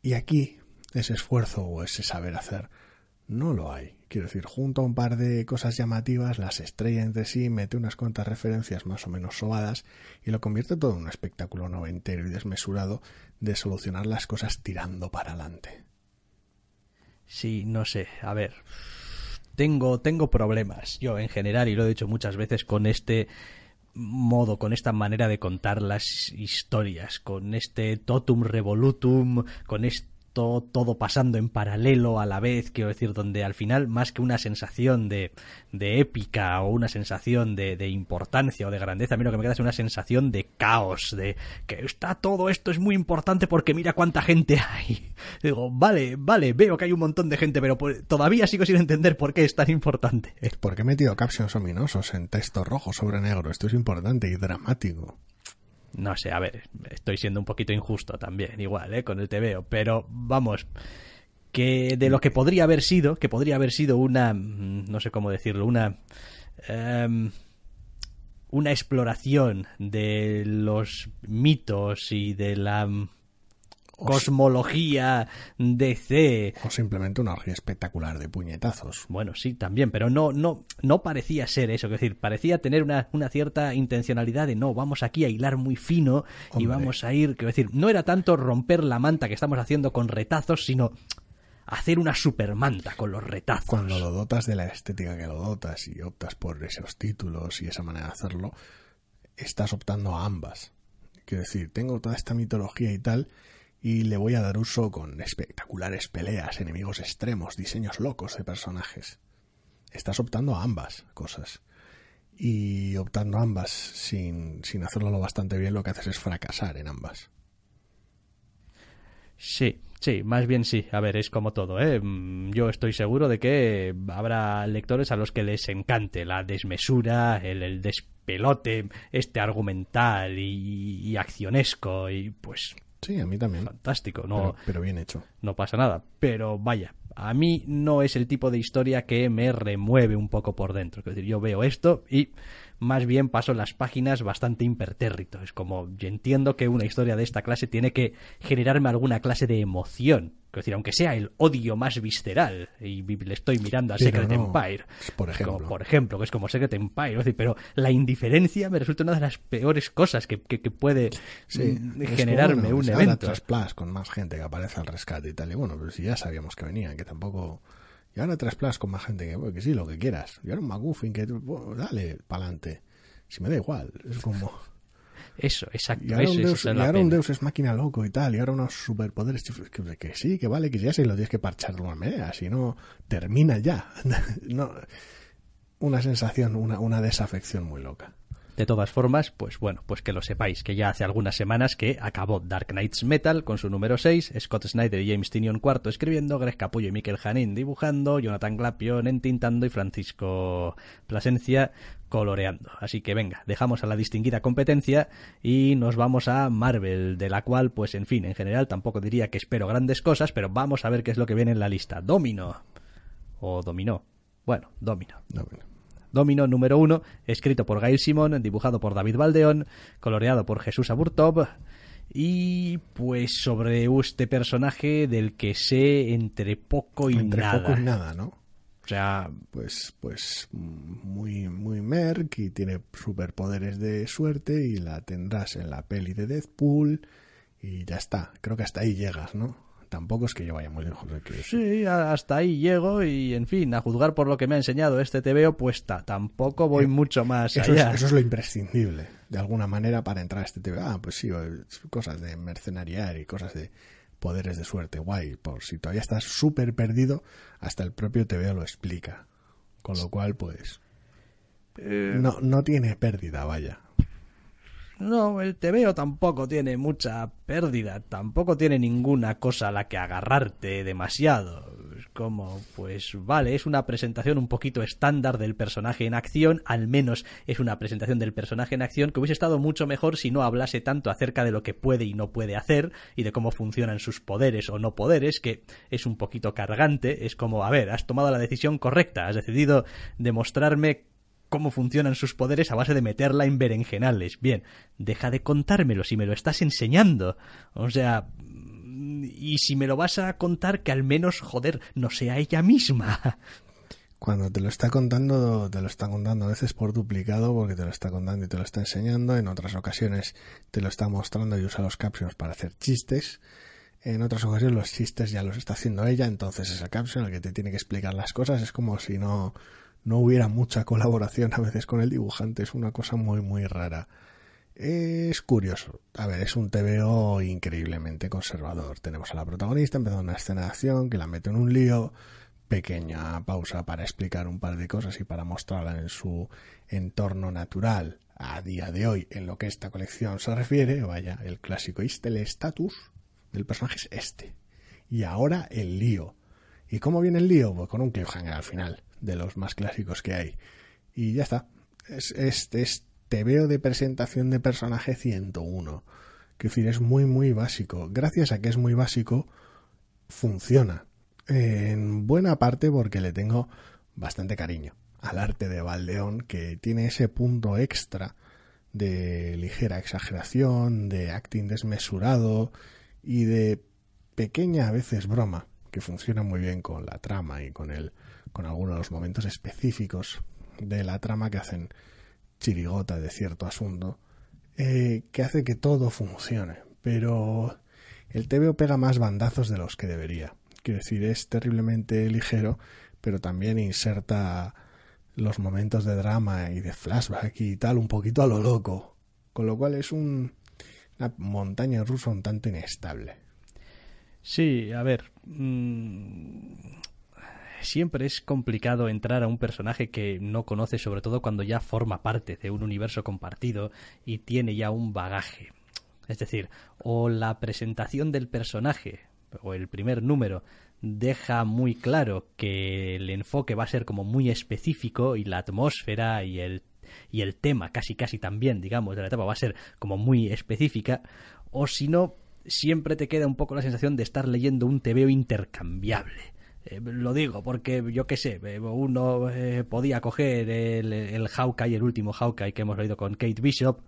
Y aquí ese esfuerzo o ese saber hacer No lo hay. Quiero decir, junto a un par de cosas llamativas, las estrella entre sí, mete unas cuantas referencias más o menos sobadas y lo convierte todo en un espectáculo noventero y desmesurado de solucionar las cosas tirando para adelante. Sí, no sé. A ver, tengo, tengo problemas. Yo en general y lo he dicho muchas veces con este modo, con esta manera de contar las historias, con este totum revolutum, con este todo, pasando en paralelo a la vez, quiero decir, donde al final, más que una sensación de, de épica o una sensación de, de, importancia o de grandeza, a mí lo que me queda es una sensación de caos, de que está todo esto es muy importante porque mira cuánta gente hay. [laughs] Digo, vale, vale, veo que hay un montón de gente, pero pues, todavía sigo sin entender por qué es tan importante. Porque he metido captions ominosos en texto rojo sobre negro. Esto es importante y dramático no sé, a ver, estoy siendo un poquito injusto también, igual, ¿eh? Con el TVO, pero vamos, que de lo que podría haber sido, que podría haber sido una, mm, no sé cómo decirlo, una... Em, una exploración de los mitos y de la cosmología DC. O simplemente una orgía espectacular de puñetazos. Bueno, sí, también, pero no, no, no parecía ser eso, es decir, parecía tener una, una cierta intencionalidad de no, vamos aquí a hilar muy fino y vamos a ir, quiero decir, no era tanto romper la manta que estamos haciendo con retazos, sino hacer una supermanta con los retazos. Cuando lo dotas de la estética que lo dotas y optas por esos títulos y esa manera de hacerlo, estás optando a ambas. Quiero decir, tengo toda esta mitología y tal, y le voy a dar uso con espectaculares peleas, enemigos extremos, diseños locos de personajes. Estás optando a ambas cosas. Y optando a ambas sin, sin hacerlo lo bastante bien, lo que haces es fracasar en ambas. Sí, sí, más bien sí. A ver, es como todo, ¿eh? Mm, yo estoy seguro de que habrá lectores a los que les encante la desmesura, el, despelote, este argumental y accionesco, y pues Sí, a mí también. Fantástico, no, pero, bien hecho. No pasa nada. Pero vaya, a mí no es el tipo de historia que me remueve un poco por dentro. Es decir, yo veo esto y más bien paso las páginas bastante impertérrito. Es como, yo entiendo que una historia de esta clase tiene que generarme alguna clase de emoción. Es decir, aunque sea el odio más visceral, y le estoy mirando a Secret Empire, por ejemplo. por ejemplo, que es como Secret Empire, decir, pero la indiferencia me resulta una de las peores cosas que, puede mm, generarme un evento. Ahora Plus con más gente que aparece al rescate y tal, y bueno, pero si ya sabíamos que venían, que tampoco y ahora Plus con más gente que, que sí, lo que quieras. Y ahora un McGuffin que, dale, pa'lante. Si me da igual, es como... Eso, exacto. Y ahora, un, Deus, y ahora un Deus es máquina loco y tal, y ahora unos superpoderes. Que, que sí, que vale, que ya se lo tienes que parchar de una manera, si no, termina ya. [laughs] no, una sensación, una, una desafección muy loca. De todas formas, pues bueno, pues que lo sepáis, que ya hace algunas semanas que acabó Dark Knights Metal con su número 6, Scott Snyder y James Tinion cuarto escribiendo, Greg Capullo y Mikel Janin dibujando, Jonathan Glapion entintando y Francisco Plasencia coloreando. Así que venga, dejamos a la distinguida competencia y nos vamos a Marvel, de la cual, pues en fin, en general tampoco diría que espero grandes cosas, pero vamos a ver qué es lo que viene en la lista. Domino. O Dominó. Bueno, Domino. Domino. Domino número uno, escrito por Gail Simon, dibujado por David Baldeón, coloreado por Jesús Aburtov, y pues sobre este personaje del que sé entre poco y entre nada. poco y nada, ¿no? O sea, pues, pues muy, muy merc y tiene superpoderes de suerte y la tendrás en la peli de Deadpool y ya está. Creo que hasta ahí llegas, ¿no? Tampoco es que yo vaya muy lejos. De que... Sí, hasta ahí llego y, en fin, a juzgar por lo que me ha enseñado este TVO, pues tampoco voy eh, mucho más eso allá. Es, eso es lo imprescindible, de alguna manera, para entrar a este TVO. Ah, pues sí, cosas de mercenariar y cosas de poderes de suerte, guay. Por si todavía estás súper perdido, hasta el propio TVO lo explica. Con lo cual, pues... Eh, no, no tiene pérdida, vaya. No, el TVO tampoco tiene mucha pérdida, tampoco tiene ninguna cosa a la que agarrarte demasiado. Como, pues vale, es una presentación un poquito estándar del personaje en acción, al menos es una presentación del personaje en acción que hubiese estado mucho mejor si no hablase tanto acerca de lo que puede y no puede hacer y de cómo funcionan sus poderes o no poderes, que es un poquito cargante, es como, a ver, has tomado la decisión correcta, has decidido demostrarme cómo funcionan sus poderes a base de meterla en berenjenales. Bien, deja de contármelo si me lo estás enseñando. O sea, y si me lo vas a contar, que al menos, joder, no sea ella misma. Cuando te lo está contando, te lo está contando a veces por duplicado, porque te lo está contando y te lo está enseñando. En otras ocasiones te lo está mostrando y usa los captions para hacer chistes. En otras ocasiones los chistes ya los está haciendo ella, entonces esa caption el que te tiene que explicar las cosas es como si no, no hubiera mucha colaboración a veces con el dibujante. Es una cosa muy, muy rara. Es curioso. A ver, es un TVO increíblemente conservador. Tenemos a la protagonista empezando una escena de acción que la mete en un lío pequeña pausa para explicar un par de cosas y para mostrarla en su entorno natural a día de hoy en lo que esta colección se refiere, vaya, el clásico este, el estatus del personaje es este. Y ahora el lío. ¿Y cómo viene el lío? Pues con un cliffhanger al final, de los más clásicos que hay. Y ya está. Es, este es veo de presentación de personaje 101. Que decir, es muy, muy básico. Gracias a que es muy básico, funciona en buena parte porque le tengo bastante cariño al arte de Valdeón, que tiene ese punto extra de ligera exageración, de acting desmesurado y de pequeña a veces broma, que funciona muy bien con la trama y con el, con algunos de los momentos específicos de la trama que hacen chirigota de cierto asunto, eh, que hace que todo funcione. Pero el TVO pega más bandazos de los que debería. Quiero decir, es terriblemente ligero, pero también inserta los momentos de drama y de flashback y tal un poquito a lo loco. Con lo cual es un, una montaña rusa un tanto inestable. Sí, a ver. Mm, siempre es complicado entrar a un personaje que no conoce, sobre todo cuando ya forma parte de un universo compartido y tiene ya un bagaje. Es decir, o la presentación del personaje o el primer número deja muy claro que el enfoque va a ser como muy específico y la atmósfera y el y el tema casi casi también digamos de la etapa va a ser como muy específica o si no siempre te queda un poco la sensación de estar leyendo un TVO intercambiable eh, lo digo porque yo qué sé eh, uno eh, podía coger el, el Hawkeye el último Hawkeye que hemos leído con Kate Bishop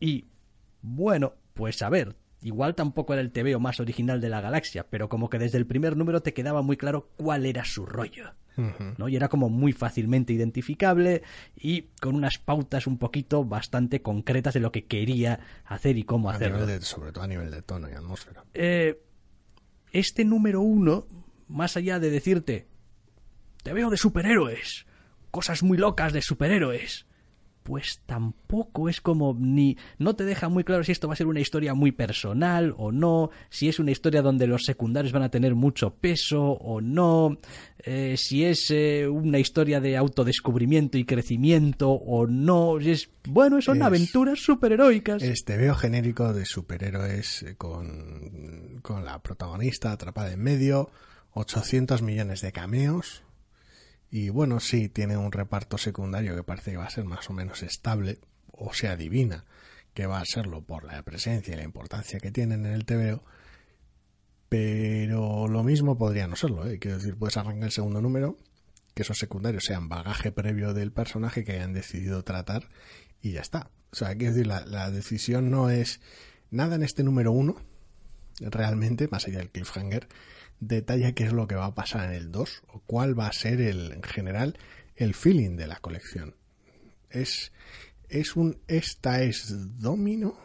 y bueno pues a ver Igual tampoco era el TVO más original de la galaxia, pero como que desde el primer número te quedaba muy claro cuál era su rollo. ¿no? Y era como muy fácilmente identificable y con unas pautas un poquito bastante concretas de lo que quería hacer y cómo hacerlo. sobre todo a nivel de tono y atmósfera. Eh, este número uno, más allá de decirte, te veo de superhéroes, cosas muy locas de superhéroes, pues tampoco es como ni no te deja muy claro si esto va a ser una historia muy personal o no, si es una historia donde los secundarios van a tener mucho peso o no, eh, si es eh, una historia de autodescubrimiento y crecimiento o no, es bueno, son aventuras superheroicas. Este veo genérico de superhéroes con, con la protagonista atrapada en medio, 800 millones de cameos, y bueno, sí, tiene un reparto secundario que parece que va a ser más o menos estable, o se adivina que va a serlo por la presencia y la importancia que tienen en el TVO, pero lo mismo podría no serlo, ¿eh? quiero decir, puedes arrancar el segundo número, que esos secundarios sean bagaje previo del personaje que hayan decidido tratar y ya está. O sea, quiero decir, la, la decisión no es nada en este número uno, realmente, más allá del cliffhanger, detalla qué es lo que va a pasar en el 2 o cuál va a ser el, en general el feeling de la colección. Es, es un esta es domino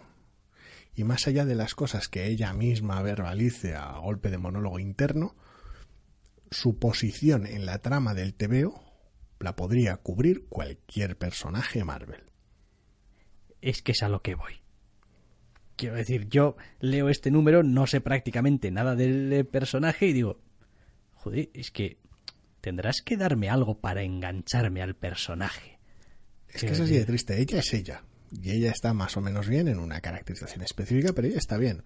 y más allá de las cosas que ella misma verbalice a golpe de monólogo interno, su posición en la trama del TVO la podría cubrir cualquier personaje Marvel. Es que es a lo que voy. Quiero decir, yo leo este número, no sé prácticamente nada del eh, personaje y digo, joder, es que tendrás que darme algo para engancharme al personaje. Es que es así de triste. Ella es ella. Y ella está más o menos bien en una caracterización específica, pero ella está bien.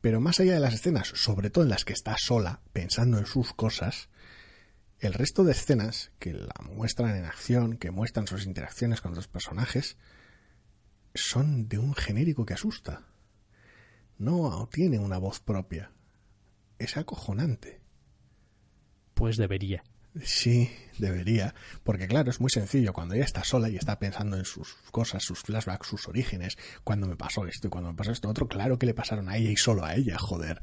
Pero más allá de las escenas, sobre todo en las que está sola, pensando en sus cosas, el resto de escenas que la muestran en acción, que muestran sus interacciones con otros personajes, son de un genérico que asusta no tiene una voz propia. Es acojonante. Pues debería. Sí, debería. Porque claro, es muy sencillo. Cuando ella está sola y está pensando en sus cosas, sus flashbacks, sus orígenes, cuando me pasó esto y cuando me pasó esto otro, claro que le pasaron a ella y solo a ella, joder.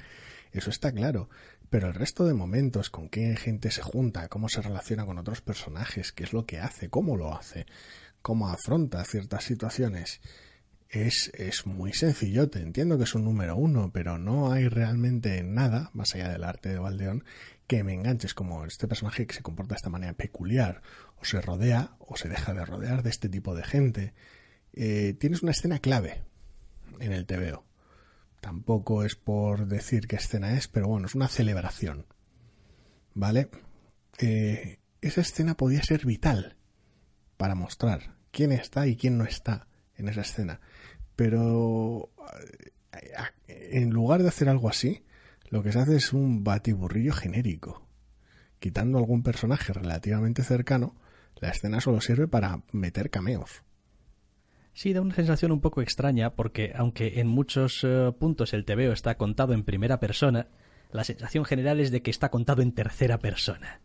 Eso está claro. Pero el resto de momentos, con qué gente se junta, cómo se relaciona con otros personajes, qué es lo que hace, cómo lo hace, cómo afronta ciertas situaciones, es, muy sencillote. Entiendo que es un número uno, pero no hay realmente nada, más allá del arte de Valdeón, que me enganches como este personaje que se comporta de esta manera peculiar, o se rodea o se deja de rodear de este tipo de gente. Eh, tienes una escena clave en el TVO. Tampoco es por decir qué escena es, pero bueno, es una celebración. ¿Vale? Eh, esa escena podía ser vital para mostrar quién está y quién no está en esa escena. Pero eh, en lugar de hacer algo así, lo que se hace es un batiburrillo genérico. Quitando algún personaje relativamente cercano, la escena solo sirve para meter cameos. Sí, da una sensación un poco extraña porque aunque en muchos eh, puntos el TVO está contado en primera persona, la sensación general es de que está contado en tercera persona.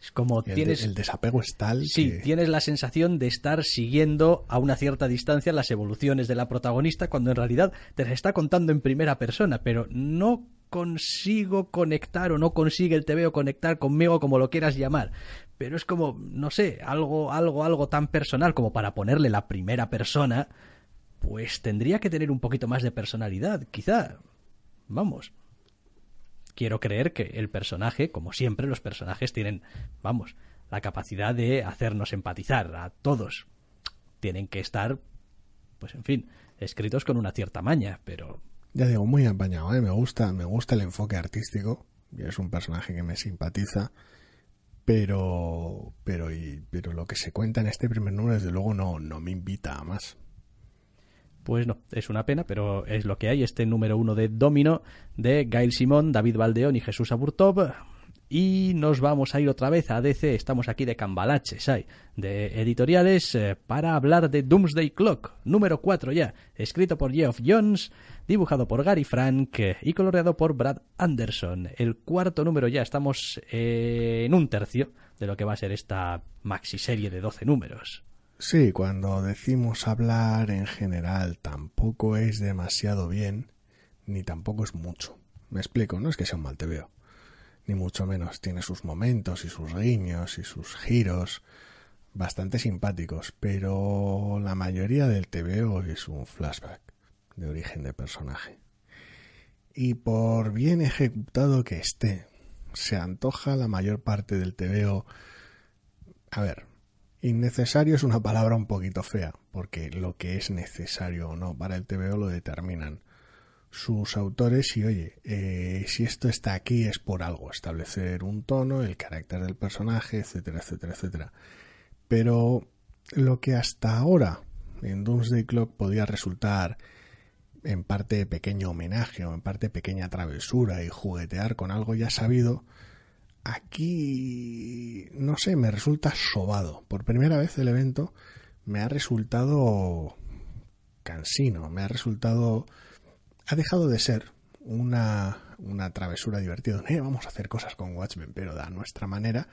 Es como el tienes... el desapego es tal Sí, tienes la sensación de estar siguiendo a una cierta distancia las evoluciones de la protagonista cuando en realidad te las está contando en primera persona, pero no consigo conectar o no consigue el TVO conectar conmigo como lo quieras llamar. Pero es como, no sé, algo, algo, algo tan personal como para ponerle la primera persona, pues tendría que tener un poquito más de personalidad, quizá. Vamos. Quiero creer que el personaje, como siempre, los personajes tienen, vamos, la capacidad de hacernos empatizar a todos. Tienen que estar, pues en fin, escritos con una cierta maña, pero ya digo, muy apañado, ¿eh? me gusta, me gusta el enfoque artístico, es un personaje que me simpatiza, pero, pero, y, pero lo que se cuenta en este primer número desde luego no, no me invita a más. Pues no, es una pena, pero es lo que hay. Este número uno de Domino de Gail Simón, David Valdeón y Jesús Aburtov y nos vamos a ir otra vez a DC. Estamos aquí de cambalaches, hay, de editoriales, eh, para hablar de Doomsday Clock, número 4 ya, escrito por Geoff Jones, dibujado por Gary Frank eh, y coloreado por Brad Anderson. El cuarto número ya, estamos eh, en un tercio de lo que va a ser esta maxi serie de 12 números. Sí, cuando decimos hablar en general tampoco es demasiado bien, ni tampoco es mucho. Me explico, no es que sea un mal te veo ni mucho menos. Tiene sus momentos y sus guiños y sus giros bastante simpáticos, pero la mayoría del TVO es un flashback de origen de personaje. Y por bien ejecutado que esté, se antoja la mayor parte del TVO. A ver, innecesario es una palabra un poquito fea, porque lo que es necesario o no para el TVO lo determinan sus autores y oye, eh, si esto está aquí es por algo, establecer un tono, el carácter del personaje, etcétera, etcétera, etcétera. Pero lo que hasta ahora en Doomsday Clock podía resultar en parte pequeño homenaje o en parte pequeña travesura y juguetear con algo ya sabido, aquí no sé, me resulta sobado. Por primera vez el evento me ha resultado cansino, me ha resultado ha dejado de ser una, una travesura divertida. Eh, vamos a hacer cosas con Watchmen, pero de nuestra manera.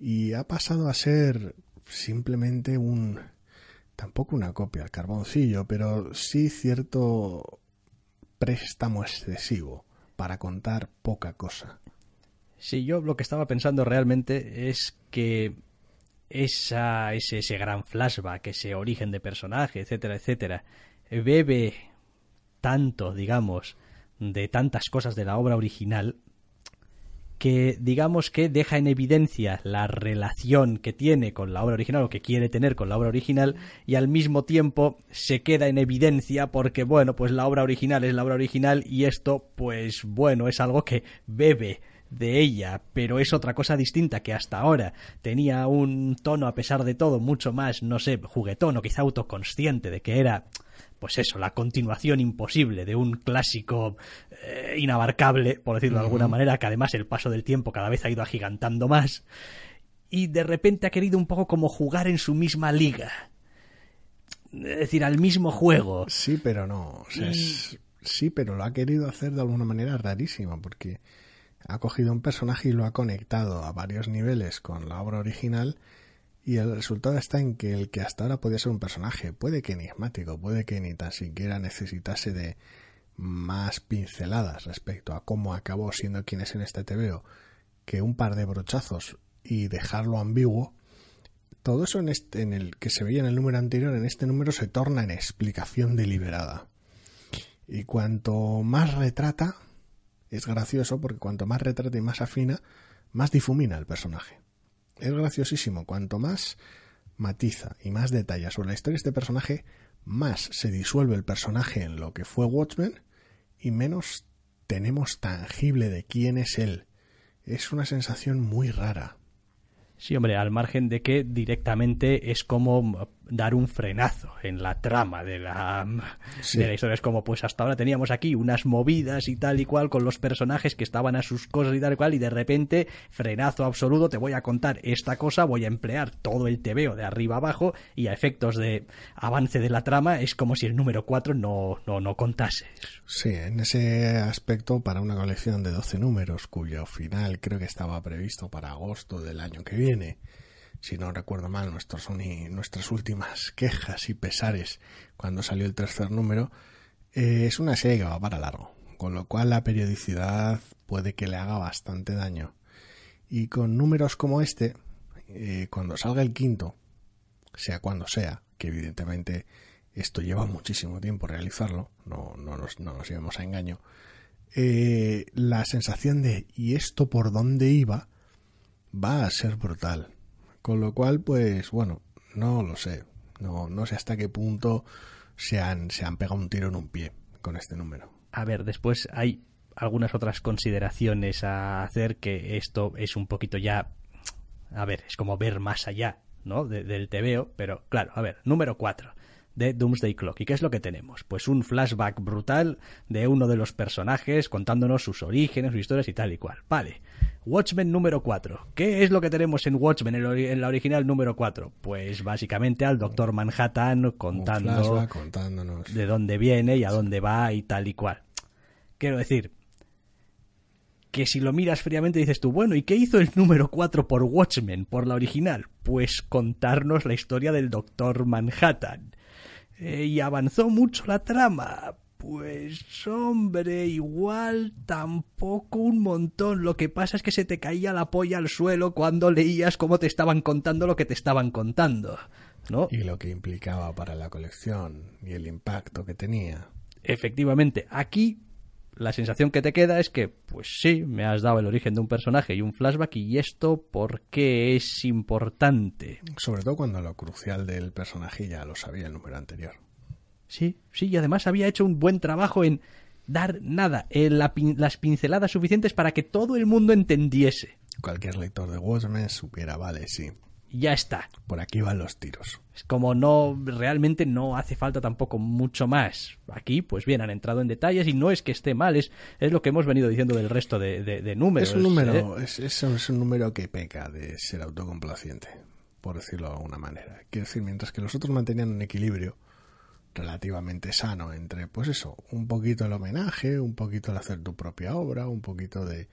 Y ha pasado a ser simplemente un... tampoco una copia al carboncillo, pero sí cierto préstamo excesivo para contar poca cosa. Sí, yo lo que estaba pensando realmente es que esa, ese, ese gran flashback, ese origen de personaje, etcétera, etcétera, bebe tanto, digamos, de tantas cosas de la obra original, que digamos que deja en evidencia la relación que tiene con la obra original o que quiere tener con la obra original y al mismo tiempo se queda en evidencia porque bueno, pues la obra original es la obra original y esto pues bueno, es algo que bebe de ella, pero es otra cosa distinta que hasta ahora tenía un tono a pesar de todo mucho más, no sé, juguetón o quizá autoconsciente de que era pues eso, la continuación imposible de un clásico eh, inabarcable, por decirlo de alguna manera, que además el paso del tiempo cada vez ha ido agigantando más, y de repente ha querido un poco como jugar en su misma liga. Es decir, al mismo juego. Sí, pero no. Sí, pero lo ha querido hacer de alguna manera rarísima, porque ha cogido un personaje y lo ha conectado a varios niveles con la obra original y el resultado está en que el que hasta ahora podía ser un personaje, puede que enigmático, puede que ni tan siquiera necesitase de más pinceladas respecto a cómo acabó siendo quien es en este TVO, que un par de brochazos y dejarlo ambiguo, todo eso en, este, en el que se veía en el número anterior, en este número se torna en explicación deliberada. Y cuanto más retrata, es gracioso porque cuanto más retrata y más afina, más difumina el personaje. Es graciosísimo. Cuanto más matiza y más detalla sobre la historia de este personaje, más se disuelve el personaje en lo que fue Watchmen y menos tenemos tangible de quién es él. Es una sensación muy rara. Sí, hombre, al margen de que directamente es como dar un frenazo en la trama de la, de la historia. Es como, pues hasta ahora teníamos aquí unas movidas y tal y cual con los personajes que estaban a sus cosas y tal y cual, y de repente, frenazo absoluto, te voy a contar esta cosa, voy a emplear todo el tebeo de arriba abajo, y a efectos de avance de la trama, es como si el número 4 no, no, no contase. Sí, en ese aspecto, para una colección de 12 números, cuyo final creo que estaba previsto para agosto del año que viene, si no recuerdo mal, nuestros nuestras últimas quejas y pesares cuando salió el tercer número, eh, es una serie que va para largo, con lo cual la periodicidad puede que le haga bastante daño. Y con números como este, eh, cuando salga el quinto, sea cuando sea, que evidentemente esto lleva muchísimo tiempo realizarlo, no, no, nos, no llevemos a engaño, eh, la sensación de ¿y esto por dónde iba? va a ser brutal. Con lo cual, pues bueno, no lo sé. No, no sé hasta qué punto se han, se han pegado un tiro en un pie con este número. A ver, después hay algunas otras consideraciones a hacer que esto es un poquito ya... A ver, es como ver más allá, ¿no? del TVO, pero claro, a ver, número 4 de Doomsday Clock. ¿Y qué es lo que tenemos? Pues un flashback brutal de uno de los personajes contándonos sus orígenes, sus historias y tal y cual. Vale. Watchmen número 4. ¿Qué es lo que tenemos en Watchmen, en la original número 4? Pues básicamente al Doctor Manhattan contando de dónde viene y a dónde va y tal y cual. Quiero decir, que si lo miras fríamente dices tú, bueno, ¿y qué hizo el número 4 por Watchmen, por la original? Pues contarnos la historia del Doctor Manhattan. Eh, y avanzó mucho la trama. Pues hombre, igual tampoco un montón. Lo que pasa es que se te caía la polla al suelo cuando leías cómo te estaban contando lo que te estaban contando. ¿No? Y lo que implicaba para la colección y el impacto que tenía. Efectivamente, aquí la sensación que te queda es que, pues sí, me has dado el origen de un personaje y un flashback y esto, ¿por qué es importante? Sobre todo cuando lo crucial del personaje ya lo sabía el número anterior. Sí, sí, y además había hecho un buen trabajo en dar nada, en las pinceladas suficientes para que todo el mundo entendiese. Cualquier lector de Watchmen supiera, vale, sí. Ya está. Por aquí van los tiros. Es como no, realmente no hace falta tampoco mucho más. Aquí, pues bien, han entrado en detalles y no es que esté mal, es, es lo que hemos venido diciendo del resto de, números. Es un número, ¿eh? es, es, un número que peca de ser autocomplaciente, por decirlo de alguna manera. Quiero decir, mientras que los otros mantenían un equilibrio, relativamente sano entre, pues eso, un poquito el homenaje, un poquito el hacer tu propia obra, un poquito de,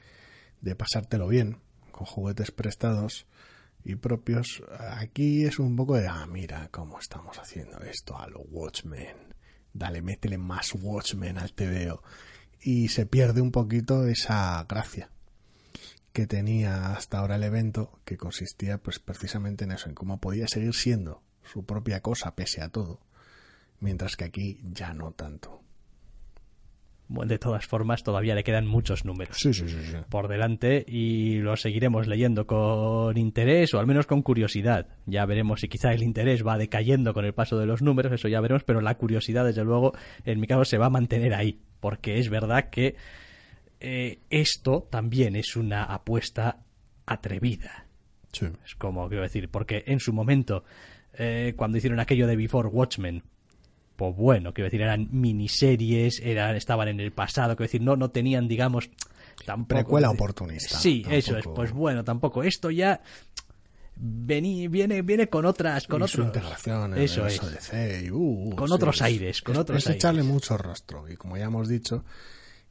de pasártelo bien con juguetes prestados y propios. Aquí es un poco de, ah, mira cómo estamos haciendo esto a los Watchmen. Dale, métele más Watchmen al TVO. Y se pierde un poquito esa gracia que tenía hasta ahora el evento, que consistía pues precisamente en eso, en cómo podía seguir siendo su propia cosa pese a todo mientras que aquí ya no tanto. De todas formas, todavía le quedan muchos números sí, sí, sí, por delante y los seguiremos leyendo con interés o al menos con curiosidad. Ya veremos si quizá el interés va decayendo con el paso de los números, eso ya veremos, pero la curiosidad, desde luego, en mi caso, se va a mantener ahí, porque es verdad que eh, esto también es una apuesta atrevida. Es como, quiero decir, porque en su momento, eh, cuando hicieron aquello de Before Watchmen, pues bueno, quiero decir, eran miniseries, eran, estaban en el pasado, quiero decir, no, no tenían, digamos, tampoco... Precuela oportunista. Sí, eso es, pues bueno, tampoco. Esto ya viene, viene con otras, con otros... integración eso es. Uh, con otros aires, con otros es echarle mucho rostro, y como ya hemos dicho,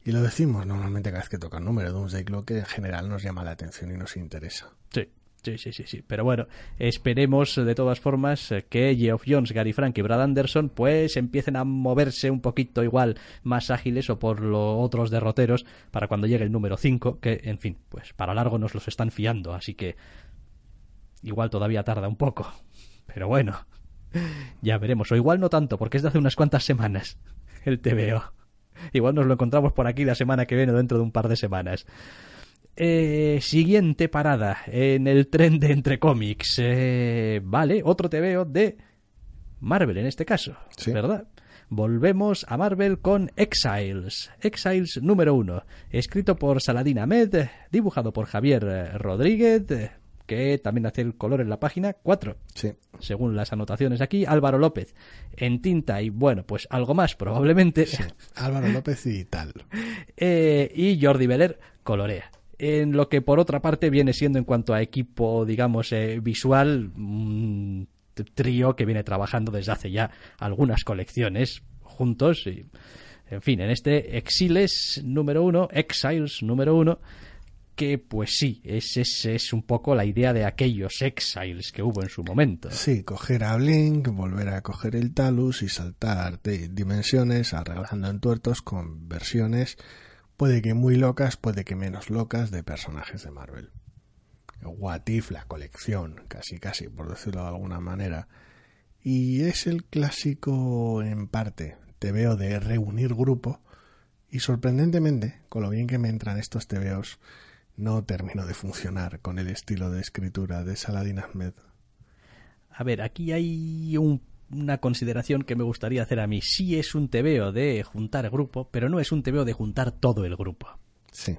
Y lo decimos normalmente cada vez que toca un número de un Clock que en general nos llama la atención y nos interesa. Sí. Sí, sí, sí, sí. Pero bueno, esperemos de todas formas que Geoff Jones, Gary Frank y Brad Anderson pues empiecen a moverse un poquito igual más ágiles o por los otros derroteros para cuando llegue el número 5, que en fin, pues para largo nos los están fiando, así que igual todavía tarda un poco. Pero bueno, ya veremos. O igual no tanto, porque es de hace unas cuantas semanas el TVO. Igual nos lo encontramos por aquí la semana que viene o dentro de un par de semanas. Eh, siguiente parada en el tren de entre cómics. Eh, vale, otro TVO de Marvel en este caso, ¿verdad? Volvemos a Marvel con Exiles. Exiles número uno. Escrito por Saladin Ahmed, dibujado por Javier Rodríguez, que también hace el color en la página 4. Sí. Según las anotaciones aquí, Álvaro López en tinta y bueno, pues algo más probablemente. Álvaro López y tal. [laughs] Eh, y Jordi Beler colorea en lo que por otra parte viene siendo en cuanto a equipo, digamos, eh, visual, un trío que viene trabajando desde hace ya algunas colecciones juntos y, en fin, en este Exiles número uno, Exiles número uno, que pues sí, es, es, es, un poco la idea de aquellos Exiles que hubo en su momento. Sí, coger a Blink, volver a coger el Talus y saltar de dimensiones arreglando entuertos con versiones puede que muy locas, puede que menos locas de personajes de Marvel. What If, la colección, casi casi, por decirlo de alguna manera. Y es el clásico, en parte, te veo de reunir grupo. Y sorprendentemente, con lo bien que me entran estos tebeos, no termino de funcionar con el estilo de escritura de Saladin Ahmed. A ver, aquí hay un una consideración que me gustaría hacer a mí. Sí es un tebeo de juntar grupo, pero no es un tebeo de juntar todo el grupo. Sí.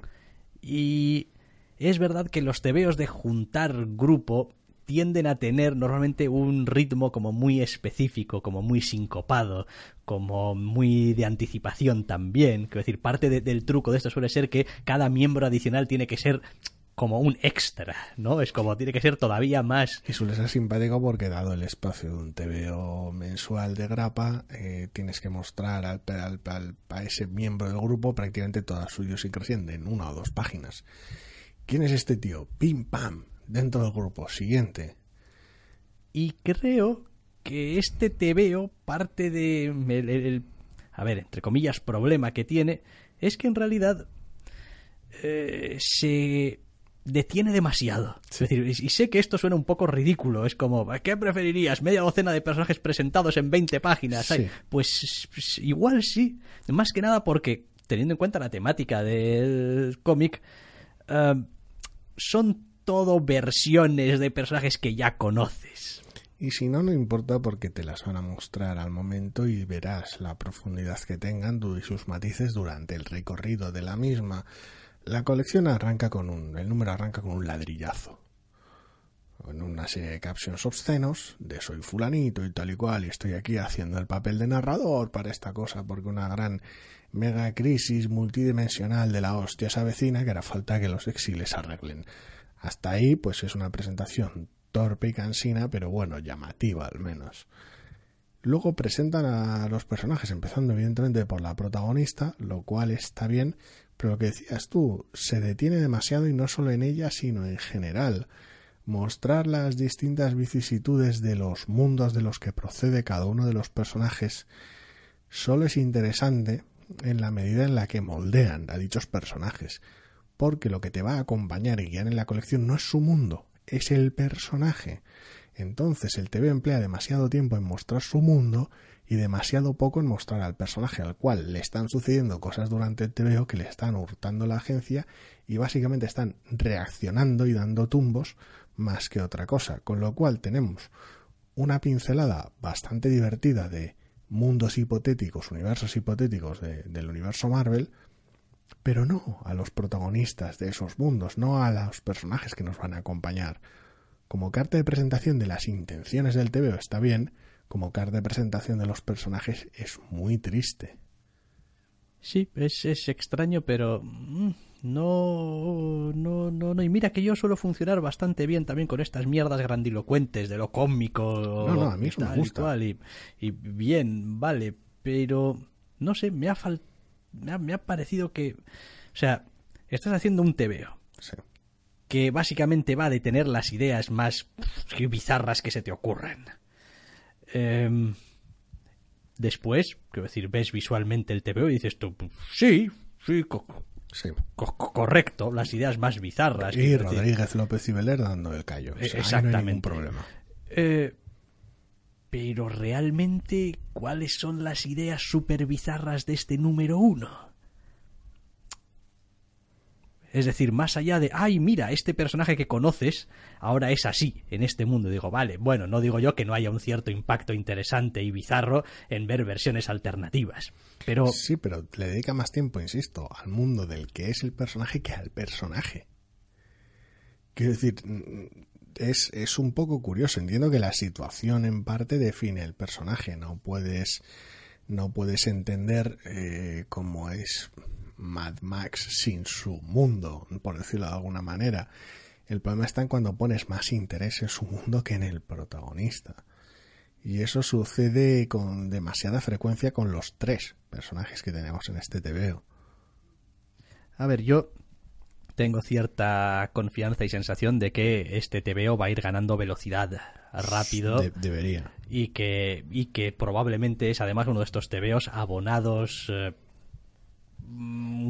Y es verdad que los tebeos de juntar grupo tienden a tener normalmente un ritmo como muy específico, como muy sincopado, como muy de anticipación también. Quiero decir, parte del truco de esto suele ser que cada miembro adicional tiene que ser como un extra, ¿no? Es como tiene que ser todavía más. Y suele ser simpático porque dado el espacio de un TVO mensual de grapa, eh, tienes que mostrar al, a ese miembro del grupo prácticamente toda su idiosincrasia en una o dos páginas. ¿Quién es este tío? Pim pam, dentro del grupo. Siguiente. Y creo que este TVO parte de a ver, entre comillas, problema que tiene es que en realidad eh, se detiene demasiado. Es decir, y sé que esto suena un poco ridículo. Es como, ¿qué preferirías? ¿Media docena de personajes presentados en 20 páginas? Pues, pues, igual sí. Más que nada porque, teniendo en cuenta la temática del cómic, eh, son todo versiones de personajes que ya conoces. Y si no, no importa porque te las van a mostrar al momento y verás la profundidad que tengan y sus matices durante el recorrido de la misma. La colección arranca con un, el número arranca con un ladrillazo. En una serie de captions obscenos de soy fulanito y tal y cual y estoy aquí haciendo el papel de narrador para esta cosa porque una gran mega crisis multidimensional de la hostia se avecina que hará falta que los exiles arreglen. Hasta ahí pues es una presentación torpe y cansina pero bueno, llamativa al menos. Luego presentan a los personajes, empezando evidentemente por la protagonista, lo cual está bien, pero lo que decías tú, se detiene demasiado y no solo en ella, sino en general. Mostrar las distintas vicisitudes de los mundos de los que procede cada uno de los personajes solo es interesante en la medida en la que moldean a dichos personajes, porque lo que te va a acompañar y guiar en la colección no es su mundo, es el personaje. Entonces el TV emplea demasiado tiempo en mostrar su mundo y demasiado poco en mostrar al personaje al cual le están sucediendo cosas durante el TVO que le están hurtando la agencia y básicamente están reaccionando y dando tumbos más que otra cosa. Con lo cual tenemos una pincelada bastante divertida de mundos hipotéticos, universos hipotéticos del universo Marvel, pero no a los protagonistas de esos mundos, no a los personajes que nos van a acompañar. Como carta de presentación de las intenciones del TVO está bien, como carta de presentación de los personajes es muy triste. Sí, es, es extraño, pero mm, no, no, no, no. Y mira que yo suelo funcionar bastante bien también con estas mierdas grandilocuentes de lo cómico. No, no, a mí eso me gusta. Y, y, bien, vale, pero no sé, me ha faltado me ha, me ha parecido que, o sea, estás haciendo un TVO Sí. que básicamente va a detener las ideas más bizarras que se te ocurran. Em, después, quiero decir, ves visualmente el TVO y dices tú, "Pff, sí, sí, co- Sí. co- co- correcto, las ideas más bizarras. Y. Rodríguez López y Veler dando el callo. O sea, ahí no hay ningún Exactamente. problema. Eh, pero realmente, ¿cuáles son las ideas súper bizarras de este número uno? Es decir, más allá de, ay, mira, este personaje que conoces ahora es así en este mundo. Digo, vale, bueno, no digo yo que no haya un cierto impacto interesante y bizarro en ver versiones alternativas. Pero Sí, pero le dedica más tiempo, insisto, al mundo del que es el personaje que al personaje. Quiero decir, mm, es, es un poco curioso. Entiendo que la situación en parte define el personaje. No puedes, no puedes entender eh, cómo es Mad Max sin su mundo, por decirlo de alguna manera. El problema está en cuando pones más interés en su mundo que en el protagonista. Y eso sucede con demasiada frecuencia con los tres personajes que tenemos en este TVO. A ver, yo tengo cierta confianza y sensación de que este TVO va a ir ganando velocidad rápido De- debería. y que y que probablemente es además uno de estos TVOs abonados eh,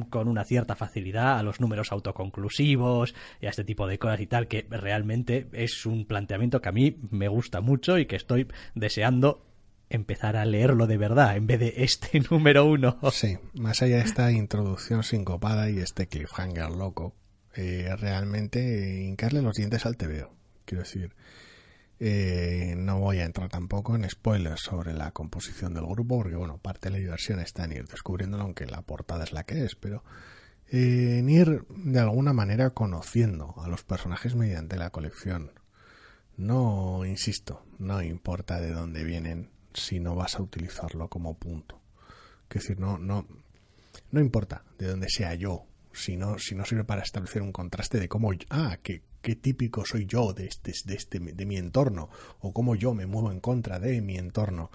con una cierta facilidad a los números autoconclusivos y a este tipo de cosas y tal que realmente es un planteamiento que a mí me gusta mucho y que estoy deseando empezar a leerlo de verdad en vez de este [laughs] número uno. Sí, más allá de esta introducción sincopada y este cliffhanger loco, eh, realmente hincarle los dientes al TVO. Quiero decir, eh, no voy a entrar tampoco en spoilers sobre la composición del grupo, porque bueno, parte de la diversión está en ir descubriéndolo, aunque la portada es la que es, pero eh, en ir de alguna manera conociendo a los personajes mediante la colección. No, insisto, no importa de dónde vienen si no vas a utilizarlo como punto. Es decir, no, no, no importa de dónde sea yo, si no, si no sirve para establecer un contraste de cómo, ah, qué, qué típico soy yo de este, de este, de mi entorno, o cómo yo me muevo en contra de mi entorno.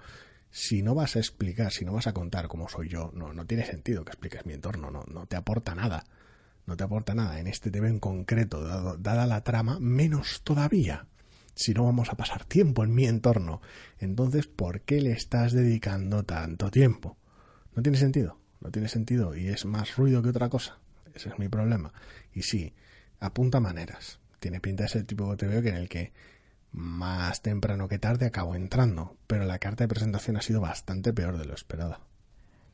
Si no vas a explicar, si no vas a contar cómo soy yo, no, no tiene sentido que expliques mi entorno, no, no te aporta nada. No te aporta nada en este TV en concreto, dado- dada la trama, menos todavía. Si no vamos a pasar tiempo en mi entorno, entonces, ¿por qué le estás dedicando tanto tiempo? No tiene sentido, no tiene sentido y es más ruido que otra cosa. Ese es mi problema. Y sí, apunta maneras. Tiene pinta de ser el tipo de TV que en el que más temprano que tarde acabo entrando, pero la carta de presentación ha sido bastante peor de lo esperado.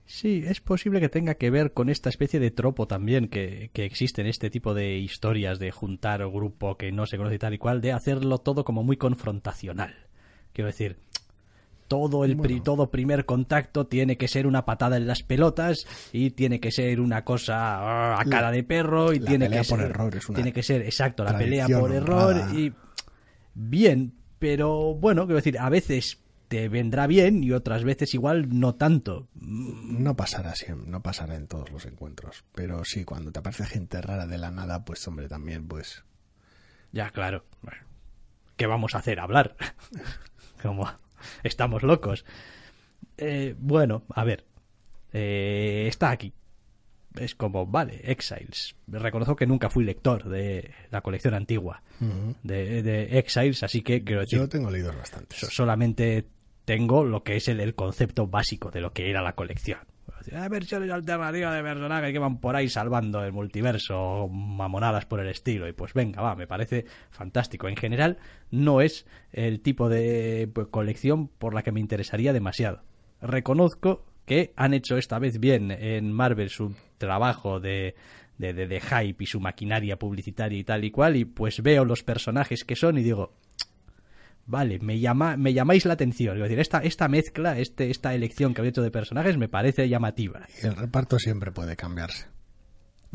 Sí, es posible que tenga que ver con esta especie de tropo también que, que existe en este tipo de historias de juntar un grupo que no se conoce tal y cual, de hacerlo todo como muy confrontacional. Quiero decir, todo el pri- todo primer contacto tiene que ser una patada en las pelotas y tiene que ser una cosa ah, a cara de perro y la tiene pelea que por ser error es una tiene que ser exacto la pelea por error y bien, pero bueno, quiero decir, a veces te vendrá bien y otras veces igual no tanto. No pasará siempre, no pasará en todos los encuentros, pero sí, cuando te aparece gente rara de la nada, pues hombre, también pues Ya, claro. Bueno, ¿Qué vamos a hacer? Hablar. [laughs] Como [laughs] estamos locos. Eh, bueno, a ver. Eh, está aquí. Es como, vale, Exiles. Reconozco que nunca fui lector de la colección antigua de, de Exiles, así que decir, yo tengo leídos bastantes. so- solamente tengo lo que es el, el concepto básico de lo que era la colección. Hay versiones alternativas de personajes que van por ahí salvando el multiverso, mamonadas por el estilo. Y pues venga, va, me parece fantástico. En general, no es el tipo de pues, colección por la que me interesaría demasiado. Reconozco que han hecho esta vez bien en Marvel su trabajo de, de, de- de hype y su maquinaria publicitaria y tal y cual. Y pues veo los personajes que son y digo, vale, me llama, me llamáis la atención. Es decir, esta, esta mezcla, este, esta elección que habéis hecho de personajes me parece llamativa. Y el reparto siempre puede cambiarse.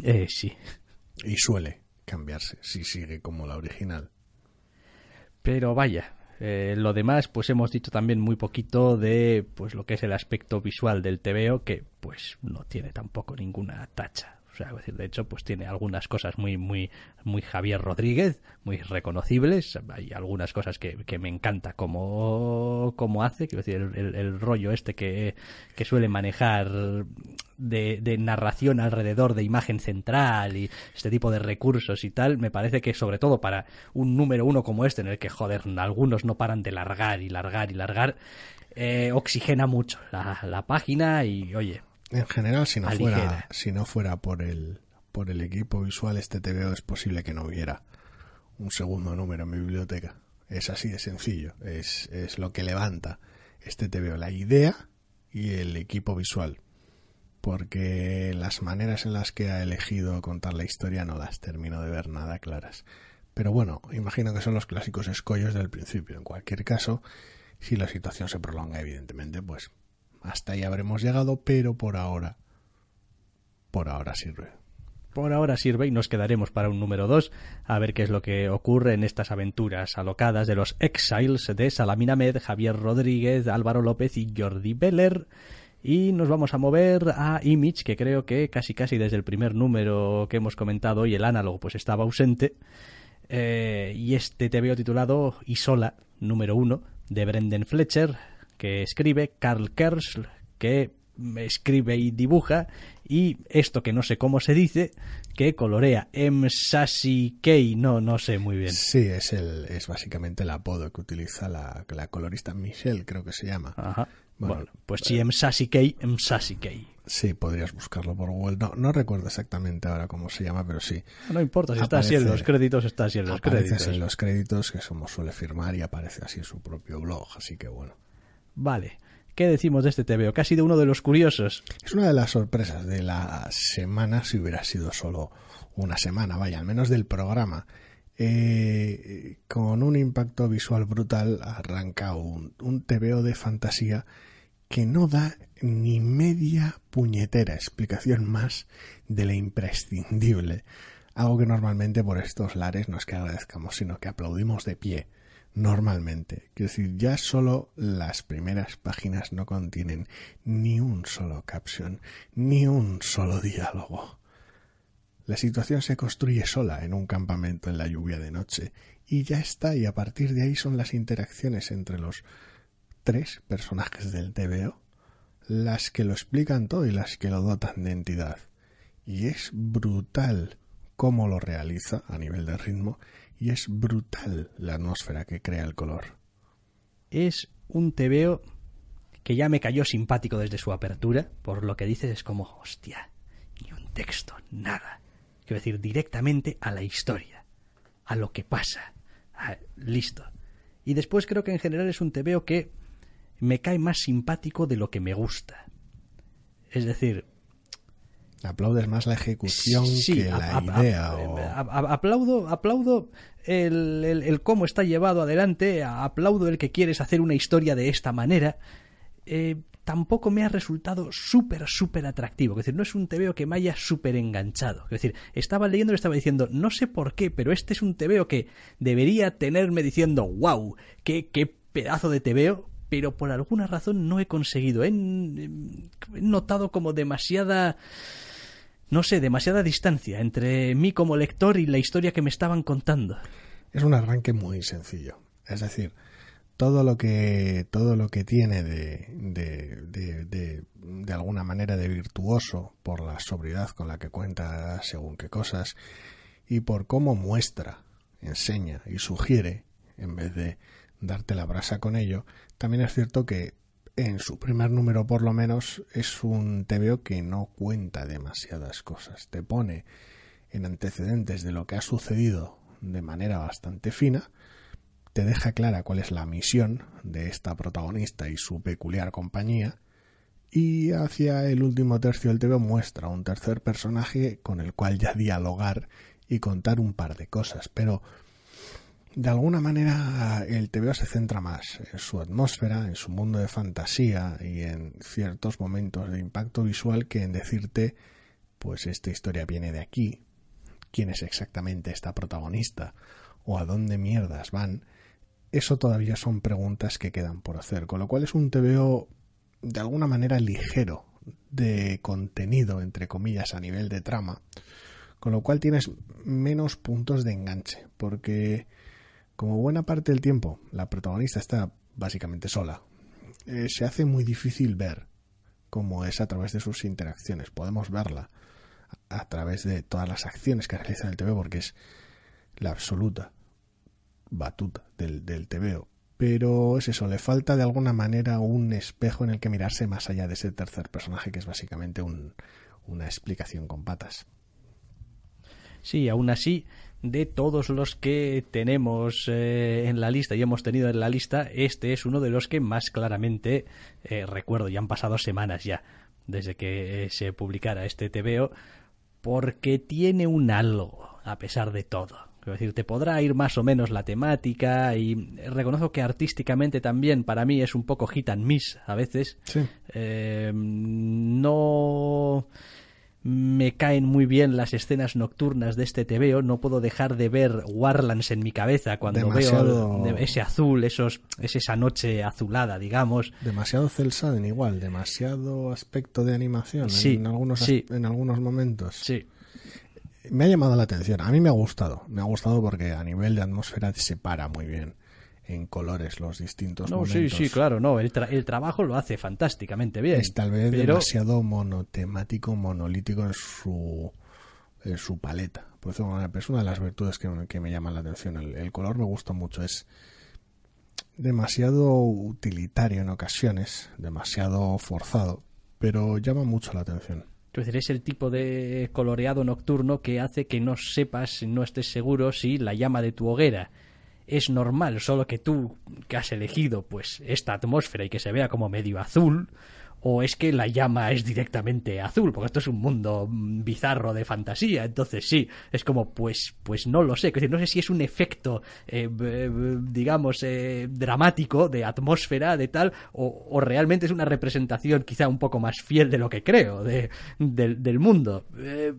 Eh, sí. Y suele cambiarse, si sigue como la original. Pero vaya, eh, lo demás, pues hemos dicho también muy poquito de pues lo que es el aspecto visual del TVO, que pues no tiene tampoco ninguna tacha. O sea, de hecho, pues tiene algunas cosas muy, muy, muy Javier Rodríguez, muy reconocibles. Hay algunas cosas que, que me encanta como, como hace, quiero decir, el, el, rollo este que, que suele manejar de, de, narración alrededor de imagen central y este tipo de recursos y tal, me parece que sobre todo para un número uno como este, en el que, joder, algunos no paran de largar y largar y largar, eh, oxigena mucho la, la página y, oye, en general, si no fuera, si no fuera por el, por el equipo visual, este TVO es posible que no hubiera un segundo número en mi biblioteca. Es así de sencillo. Es, es lo que levanta este TVO, la idea y el equipo visual. Porque las maneras en las que ha elegido contar la historia no las termino de ver nada claras. Pero bueno, imagino que son los clásicos escollos del principio. En cualquier caso, si la situación se prolonga, evidentemente, pues hasta ahí habremos llegado, pero por ahora, por ahora sirve. Por ahora sirve y nos quedaremos para un número 2 a ver qué es lo que ocurre en estas aventuras alocadas de los Exiles de Salamina Med, Javier Rodríguez, Álvaro López y Jordi Beller. Y nos vamos a mover a Image, que creo que casi casi desde el primer número que hemos comentado y el análogo pues estaba ausente. Eh, y este te veo titulado Isola, número 1, de Brendan Fletcher, que escribe, Karl Kersch, que escribe y dibuja, y esto que no sé cómo se dice, que colorea M. Sassy Kei, no, no sé muy bien. Sí, es, el, es básicamente el apodo que utiliza la, la colorista Michelle, creo que se llama. Ajá. Bueno, pues sí, M. Sassy Kei, M. Sassy Kei. Sí, podrías buscarlo por Google. No, no recuerdo exactamente ahora cómo se llama, pero sí. No importa, si está así en los créditos, está así en los créditos. en los créditos, que somos suele firmar, y aparece así en su propio blog, así que bueno. Vale. ¿Qué decimos de este TVO? Que ha sido uno de los curiosos. Es una de las sorpresas de la semana, si hubiera sido solo una semana, vaya, al menos del programa. Eh, con un impacto visual brutal arranca un, un TVO de fantasía que no da ni media puñetera explicación más de la imprescindible. Algo que normalmente por estos lares no es que agradezcamos, sino que aplaudimos de pie normalmente. Quiero decir, ya solo las primeras páginas no contienen ni un solo caption, ni un solo diálogo. La situación se construye sola en un campamento en la lluvia de noche y ya está y a partir de ahí son las interacciones entre los tres personajes del TVO las que lo explican todo y las que lo dotan de entidad. Y es brutal cómo lo realiza a nivel de ritmo y es brutal la atmósfera que crea el color. Es un tebeo que ya me cayó simpático desde su apertura, por lo que dices es como, hostia, ni un texto, nada. Quiero decir, directamente a la historia, a lo que pasa. listo. Y después creo que en general es un tebeo que me cae más simpático de lo que me gusta. Es decir, Aplaudes más la ejecución que la idea. aplaudo, aplaudo el, el, cómo está llevado adelante, aplaudo el que quieres hacer una historia de esta manera. Eh, tampoco me ha resultado súper, súper atractivo. Es decir, no es un tebeo que me haya súper enganchado. Es decir, estaba leyendo y estaba diciendo, no sé por qué, pero este es un tebeo que debería tenerme diciendo, wow, qué, qué pedazo de tebeo, pero por alguna razón no he conseguido. he notado como demasiada no sé, demasiada distancia entre mí como lector y la historia que me estaban contando. Es un arranque muy sencillo. Es decir, todo lo que, todo lo que tiene de, de, de, de, alguna manera de virtuoso por la sobriedad con la que cuenta según qué cosas y por cómo muestra, enseña y sugiere en vez de darte la brasa con ello, también es cierto que en su primer número por lo menos es un TVO que no cuenta demasiadas cosas. Te pone en antecedentes de lo que ha sucedido de manera bastante fina, te deja clara cuál es la misión de esta protagonista y su peculiar compañía, y hacia el último tercio del TVO muestra un tercer personaje con el cual ya dialogar y contar un par de cosas, pero de alguna manera el TVO se centra más en su atmósfera, en su mundo de fantasía y en ciertos momentos de impacto visual que en decirte, pues esta historia viene de aquí, quién es exactamente esta protagonista o a dónde mierdas van, eso todavía son preguntas que quedan por hacer, con lo cual es un TVO de alguna manera ligero de contenido, entre comillas, a nivel de trama, con lo cual tienes menos puntos de enganche, porque como buena parte del tiempo la protagonista está básicamente sola, eh, se hace muy difícil ver cómo es a través de sus interacciones. Podemos verla a través de todas las acciones que realiza el TV porque es la absoluta batuta del, del TVO. Pero es eso, le falta de alguna manera un espejo en el que mirarse más allá de ese tercer personaje que es básicamente un, una explicación con patas. Sí, aún así, de todos los que tenemos eh, en la lista y hemos tenido en la lista, este es uno de los que más claramente eh, recuerdo. Ya han pasado semanas ya desde que eh, se publicara este TVO, porque tiene un algo, a pesar de todo. Es decir, te podrá ir más o menos la temática y reconozco que artísticamente también para mí es un poco hit and miss a veces. Sí. no me caen muy bien las escenas nocturnas de este TVO, no puedo dejar de ver Warlands en mi cabeza cuando Demasiado... veo ese azul, esos, es esa noche azulada, digamos. Demasiado cel shading igual, demasiado aspecto de animación Sí, en, algunos, sí. en algunos momentos. Sí, Me ha llamado la atención, a mí me ha gustado, me ha gustado porque a nivel de atmósfera se separa muy bien en colores los distintos no, sí, momentos. sí, claro, no, el, tra- el trabajo lo hace fantásticamente bien. Es tal vez pero demasiado monotemático, monolítico en su, en su paleta. Por eso es una de las virtudes que, que me llaman la atención. El, el color me gusta mucho, es demasiado utilitario en ocasiones, demasiado forzado, pero llama mucho la atención. Es decir, es el tipo de coloreado nocturno que hace que no sepas, no estés seguro si la llama de tu hoguera es normal, solo que tú que has elegido pues esta atmósfera y que se vea como medio azul, o es que la llama es directamente azul, porque esto es un mundo mm, bizarro de fantasía, entonces sí, es como pues pues no lo sé, decir, no sé si es un efecto eh, digamos eh, dramático de atmósfera de tal o, o realmente es una representación quizá un poco más fiel de lo que creo de, del mundo. Eh,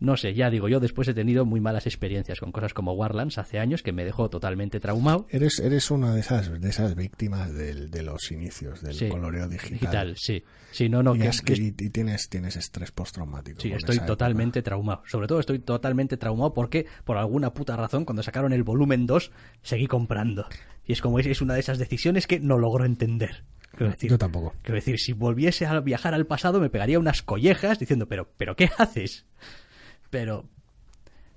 no sé, ya digo, yo después he tenido muy malas experiencias con cosas como Warlands hace años que me dejó totalmente traumado. Eres, eres una de esas, de esas víctimas del- de los inicios del Sí, coloreo digital. Digital, sí. Sí, no, no, y, que- es que- que- y- y tienes, tienes estrés postraumático. Sí, estoy totalmente traumado. Sobre todo estoy totalmente traumado porque, por alguna puta razón, cuando sacaron el volumen 2, seguí comprando. Y es como es, es una de esas decisiones que no logro entender. Quiero decir, Yo tampoco. Quiero decir, si volviese a viajar al pasado me pegaría unas collejas diciendo, pero, pero ¿qué haces? Pero,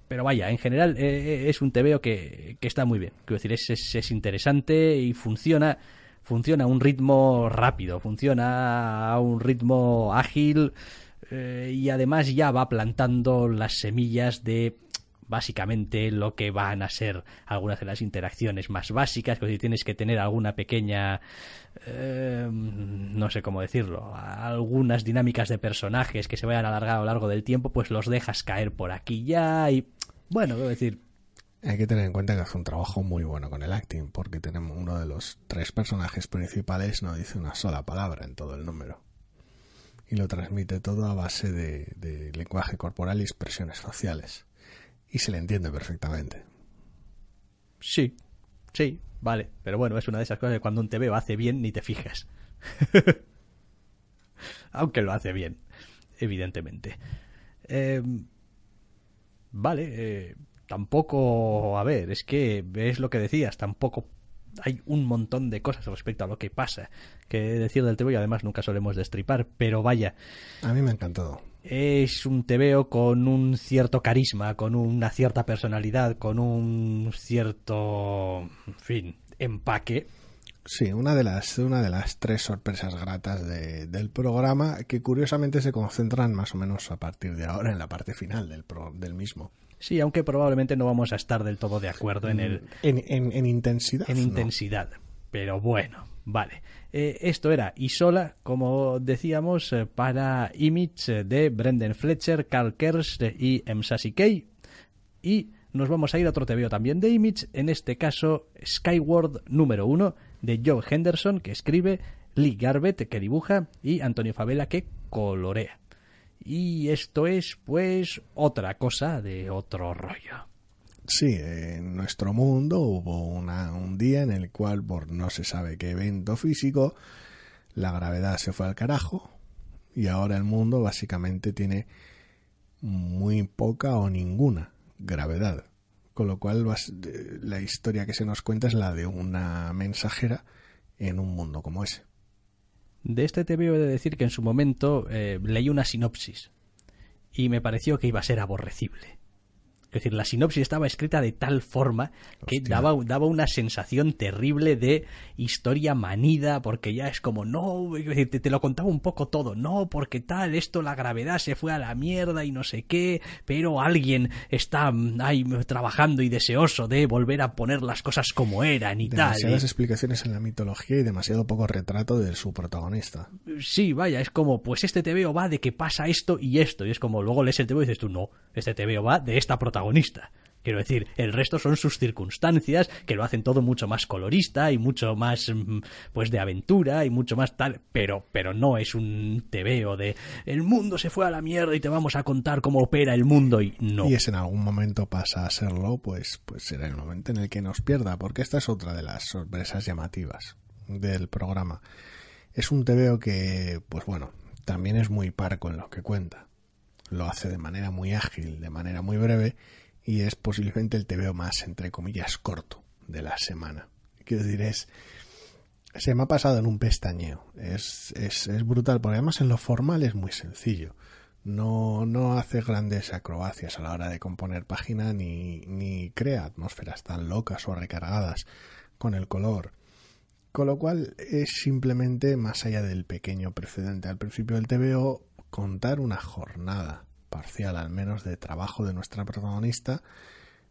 pero vaya, en general eh, es un TVO que, que está muy bien. Quiero decir, es, es, es interesante y funciona, funciona a un ritmo rápido, funciona a un ritmo ágil eh, y además ya va plantando las semillas de básicamente lo que van a ser algunas de las interacciones más básicas, que si tienes que tener alguna pequeña, eh, no sé cómo decirlo, algunas dinámicas de personajes que se vayan a a lo largo del tiempo, pues los dejas caer por aquí ya y, bueno, quiero decir, Hay que tener en cuenta que hace un trabajo muy bueno con el acting, porque tenemos uno de los tres personajes principales no dice una sola palabra en todo el número. Y lo transmite todo a base de, de lenguaje corporal y expresiones faciales. Y se le entiende perfectamente. sí, sí, vale, pero bueno, es una de esas cosas que cuando un TV hace bien ni te fijas. [laughs] Aunque lo hace bien, evidentemente. Eh, vale, eh, tampoco, a ver, es que es lo que decías, tampoco hay un montón de cosas respecto a lo que pasa que decir del TV y además nunca solemos destripar, pero vaya, A mí me ha encantado. Es un TVO con un cierto carisma, con una cierta personalidad, con un cierto, en fin, empaque. Sí, una de las, una de las tres sorpresas gratas de- del programa que curiosamente se concentran más o menos a partir de ahora en la parte final del, pro- del mismo. Sí, aunque probablemente no vamos a estar del todo de acuerdo en el, En, en- en intensidad. en no. intensidad. Pero bueno, vale. Eh, esto era Isola, como decíamos, eh, para Image eh, de Brendan Fletcher, Carl Kerst y Msasi Kei. Y nos vamos a ir a otro TVO también de Image, en este caso Skyward número uno de Joe Henderson, que escribe, Lee Garbett, que dibuja, y Antonio Favela, que colorea. Y esto es, pues, otra cosa de otro rollo. Sí, en nuestro mundo hubo una- un día en el cual, por no se sabe qué evento físico, la gravedad se fue al carajo y ahora el mundo básicamente tiene muy poca o ninguna gravedad. Con lo cual la historia que se nos cuenta es la de una mensajera en un mundo como ese. De este te veo de decir que en su momento eh, leí una sinopsis y me pareció que iba a ser aborrecible. Es decir, la sinopsis estaba escrita de tal forma que daba, daba una sensación terrible de historia manida, porque ya es como, no, te, te, lo contaba un poco todo, no, porque tal, esto, la gravedad se fue a la mierda y no sé qué, pero alguien está mm, ahí trabajando y deseoso de volver a poner las cosas como eran y tal. Demasiadas explicaciones en la mitología y demasiado poco retrato de su protagonista. Sí, vaya, es como, pues este TVO va de que pasa esto y esto, y es como, luego lees el TVO y dices tú, no, este TVO va de esta protagonista Quiero decir, el resto son sus circunstancias que lo hacen todo mucho más colorista y mucho más mm, pues de aventura y mucho más tal, pero pero no es un tebeo de el mundo se fue a la mierda y te vamos a contar cómo opera el mundo y no. Y es en algún momento pasa a serlo, pues pues será el momento en el que nos pierda, porque esta es otra de las sorpresas llamativas del programa. Es un tebeo que pues bueno, también es muy parco en lo que cuenta. Lo hace de manera muy ágil, de manera muy breve y es posiblemente el TVO más, entre comillas, corto de la semana. Quiero decir, es, se me ha pasado en un pestañeo. Es, es, es brutal, porque además en lo formal es muy sencillo. No, no hace grandes acrobacias a la hora de componer página ni, ni crea atmósferas tan locas o recargadas con el color. Con lo cual es simplemente, más allá del pequeño precedente al principio del TVO, contar una jornada parcial al menos de trabajo de nuestra protagonista,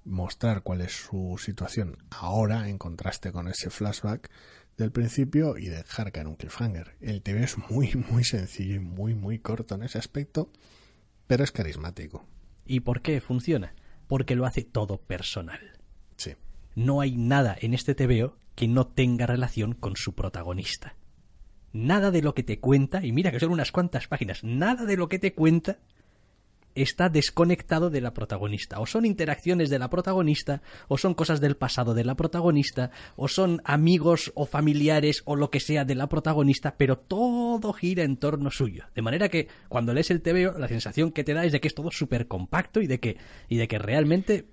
mostrar cuál es su situación ahora en contraste con ese flashback del principio y dejar caer un cliffhanger. El TV es muy muy sencillo y muy muy corto en ese aspecto, pero es carismático. ¿Y por qué funciona? Porque lo hace todo personal. Sí. No hay nada en este TVO que no tenga relación con su protagonista. Nada de lo que te cuenta, y mira que son unas cuantas páginas, nada de lo que te cuenta está desconectado de la protagonista. O son interacciones de la protagonista, o son cosas del pasado de la protagonista, o son amigos o familiares o lo que sea de la protagonista, pero todo gira en torno suyo. De manera que cuando lees el TVO, la sensación que te da es de que es todo súper compacto y de que, y de que realmente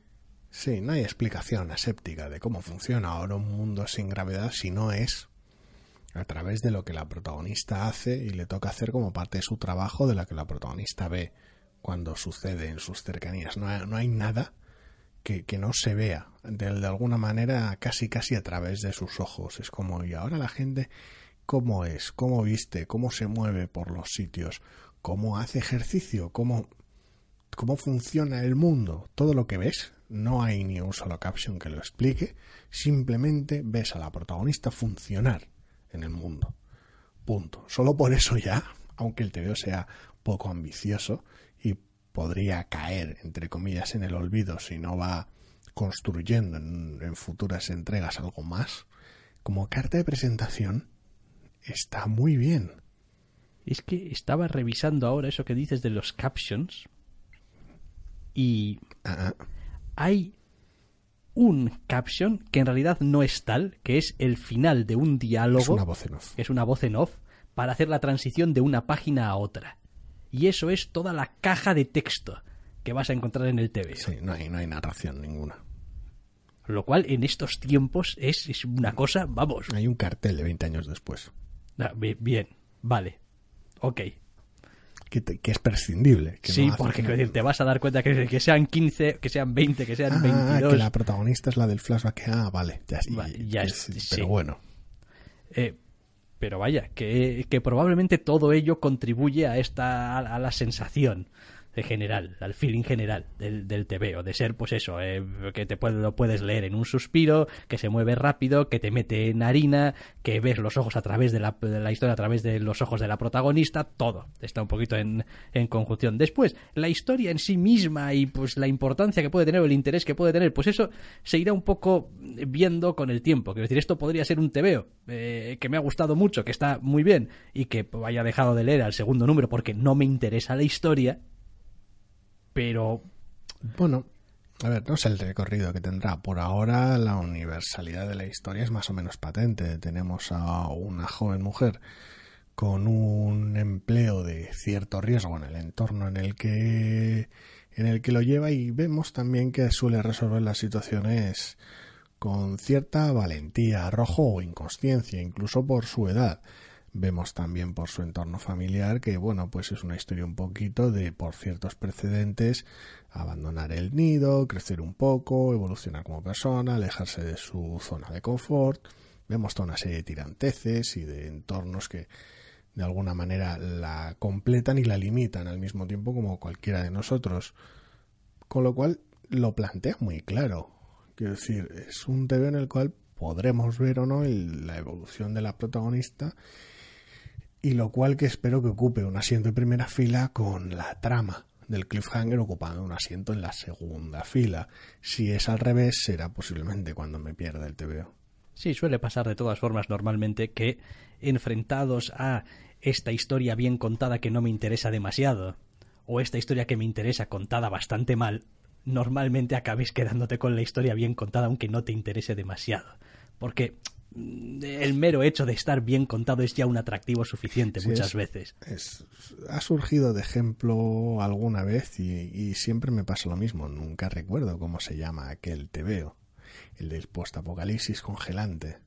Sí, no hay explicación aséptica de cómo funciona ahora un mundo sin gravedad si no es a través de lo que la protagonista hace y le toca hacer como parte de su trabajo de la que la protagonista ve cuando sucede en sus cercanías. No hay, no hay nada que, que, no se vea de, de, alguna manera casi casi a través de sus ojos. Es como, y ahora la gente, ¿cómo es? ¿Cómo viste? ¿Cómo se mueve por los sitios? ¿Cómo hace ejercicio? ¿Cómo, cómo funciona el mundo? Todo lo que ves, no hay ni un solo caption que lo explique, simplemente ves a la protagonista funcionar en el mundo. Punto. Solo por eso ya, aunque el TVO sea poco ambicioso, podría caer, entre comillas, en el olvido si no va construyendo en, futuras entregas algo más, como carta de presentación está muy bien. Es que estaba revisando ahora eso que dices de los captions y ah, ah. hay un caption que en realidad no es tal, que es el final de un diálogo. Es una voz en off. Es una voz en off para hacer la transición de una página a otra y eso es toda la caja de texto que vas a encontrar en el TV. Sí, no hay, no hay narración ninguna. Lo cual en estos tiempos es, es una cosa, vamos. Hay un cartel de 20 años después. Ah, bien, vale. Ok. Que, que es prescindible. Que sí, porque te vas a dar cuenta que, que, sean 15, que sean 20, que sean ah, 22. que la protagonista es la del flashback. Ah, vale, ya, ya, Pero bueno. Eh, pero vaya, que, que, probablemente todo ello contribuye a esta a la sensación general, al feeling general del, del TVO, de ser pues eso, eh, que te puede, lo puedes leer en un suspiro, que se mueve rápido, que te mete en harina, que ves los ojos a través de la, de historia, a través de los ojos de la protagonista, todo está un poquito en, en, conjunción. Después, la historia en sí misma y pues la importancia que puede tener o el interés que puede tener, pues eso se irá un poco viendo con el tiempo. Quiero decir, esto podría ser un TVO eh, que me ha gustado mucho, que está muy bien y que haya dejado de leer al segundo número porque no me interesa la historia pero... Bueno, a ver, no sé el recorrido que tendrá. Por ahora la universalidad de la historia es más o menos patente. Tenemos a una joven mujer con un empleo de cierto riesgo en el entorno en el que en el que lo lleva y vemos también que suele resolver las situaciones con cierta valentía, arrojo o inconsciencia, incluso por su edad. Vemos también por su entorno familiar que, bueno, pues es una historia un poquito de, por ciertos precedentes, abandonar el nido, crecer un poco, evolucionar como persona, alejarse de su zona de confort. Vemos toda una serie de tiranteces y de entornos que de alguna manera la completan y la limitan al mismo tiempo como cualquiera de nosotros. Con lo cual lo plantea muy claro. Quiero decir, es un TV en el cual podremos ver o no la evolución de la protagonista y lo cual que espero que ocupe un asiento en primera fila con la trama del cliffhanger ocupando un asiento en la segunda fila. Si es al revés, será posiblemente cuando me pierda el TVO. Sí, suele pasar de todas formas normalmente que enfrentados a esta historia bien contada que no me interesa demasiado, o esta historia que me interesa contada bastante mal, normalmente acabes quedándote con la historia bien contada aunque no te interese demasiado. Porque el mero hecho de estar bien contado es ya un atractivo suficiente muchas veces. ha surgido de ejemplo alguna vez y, y, siempre me pasa lo mismo. Nunca recuerdo cómo se llama aquel tebeo. El del postapocalipsis congelante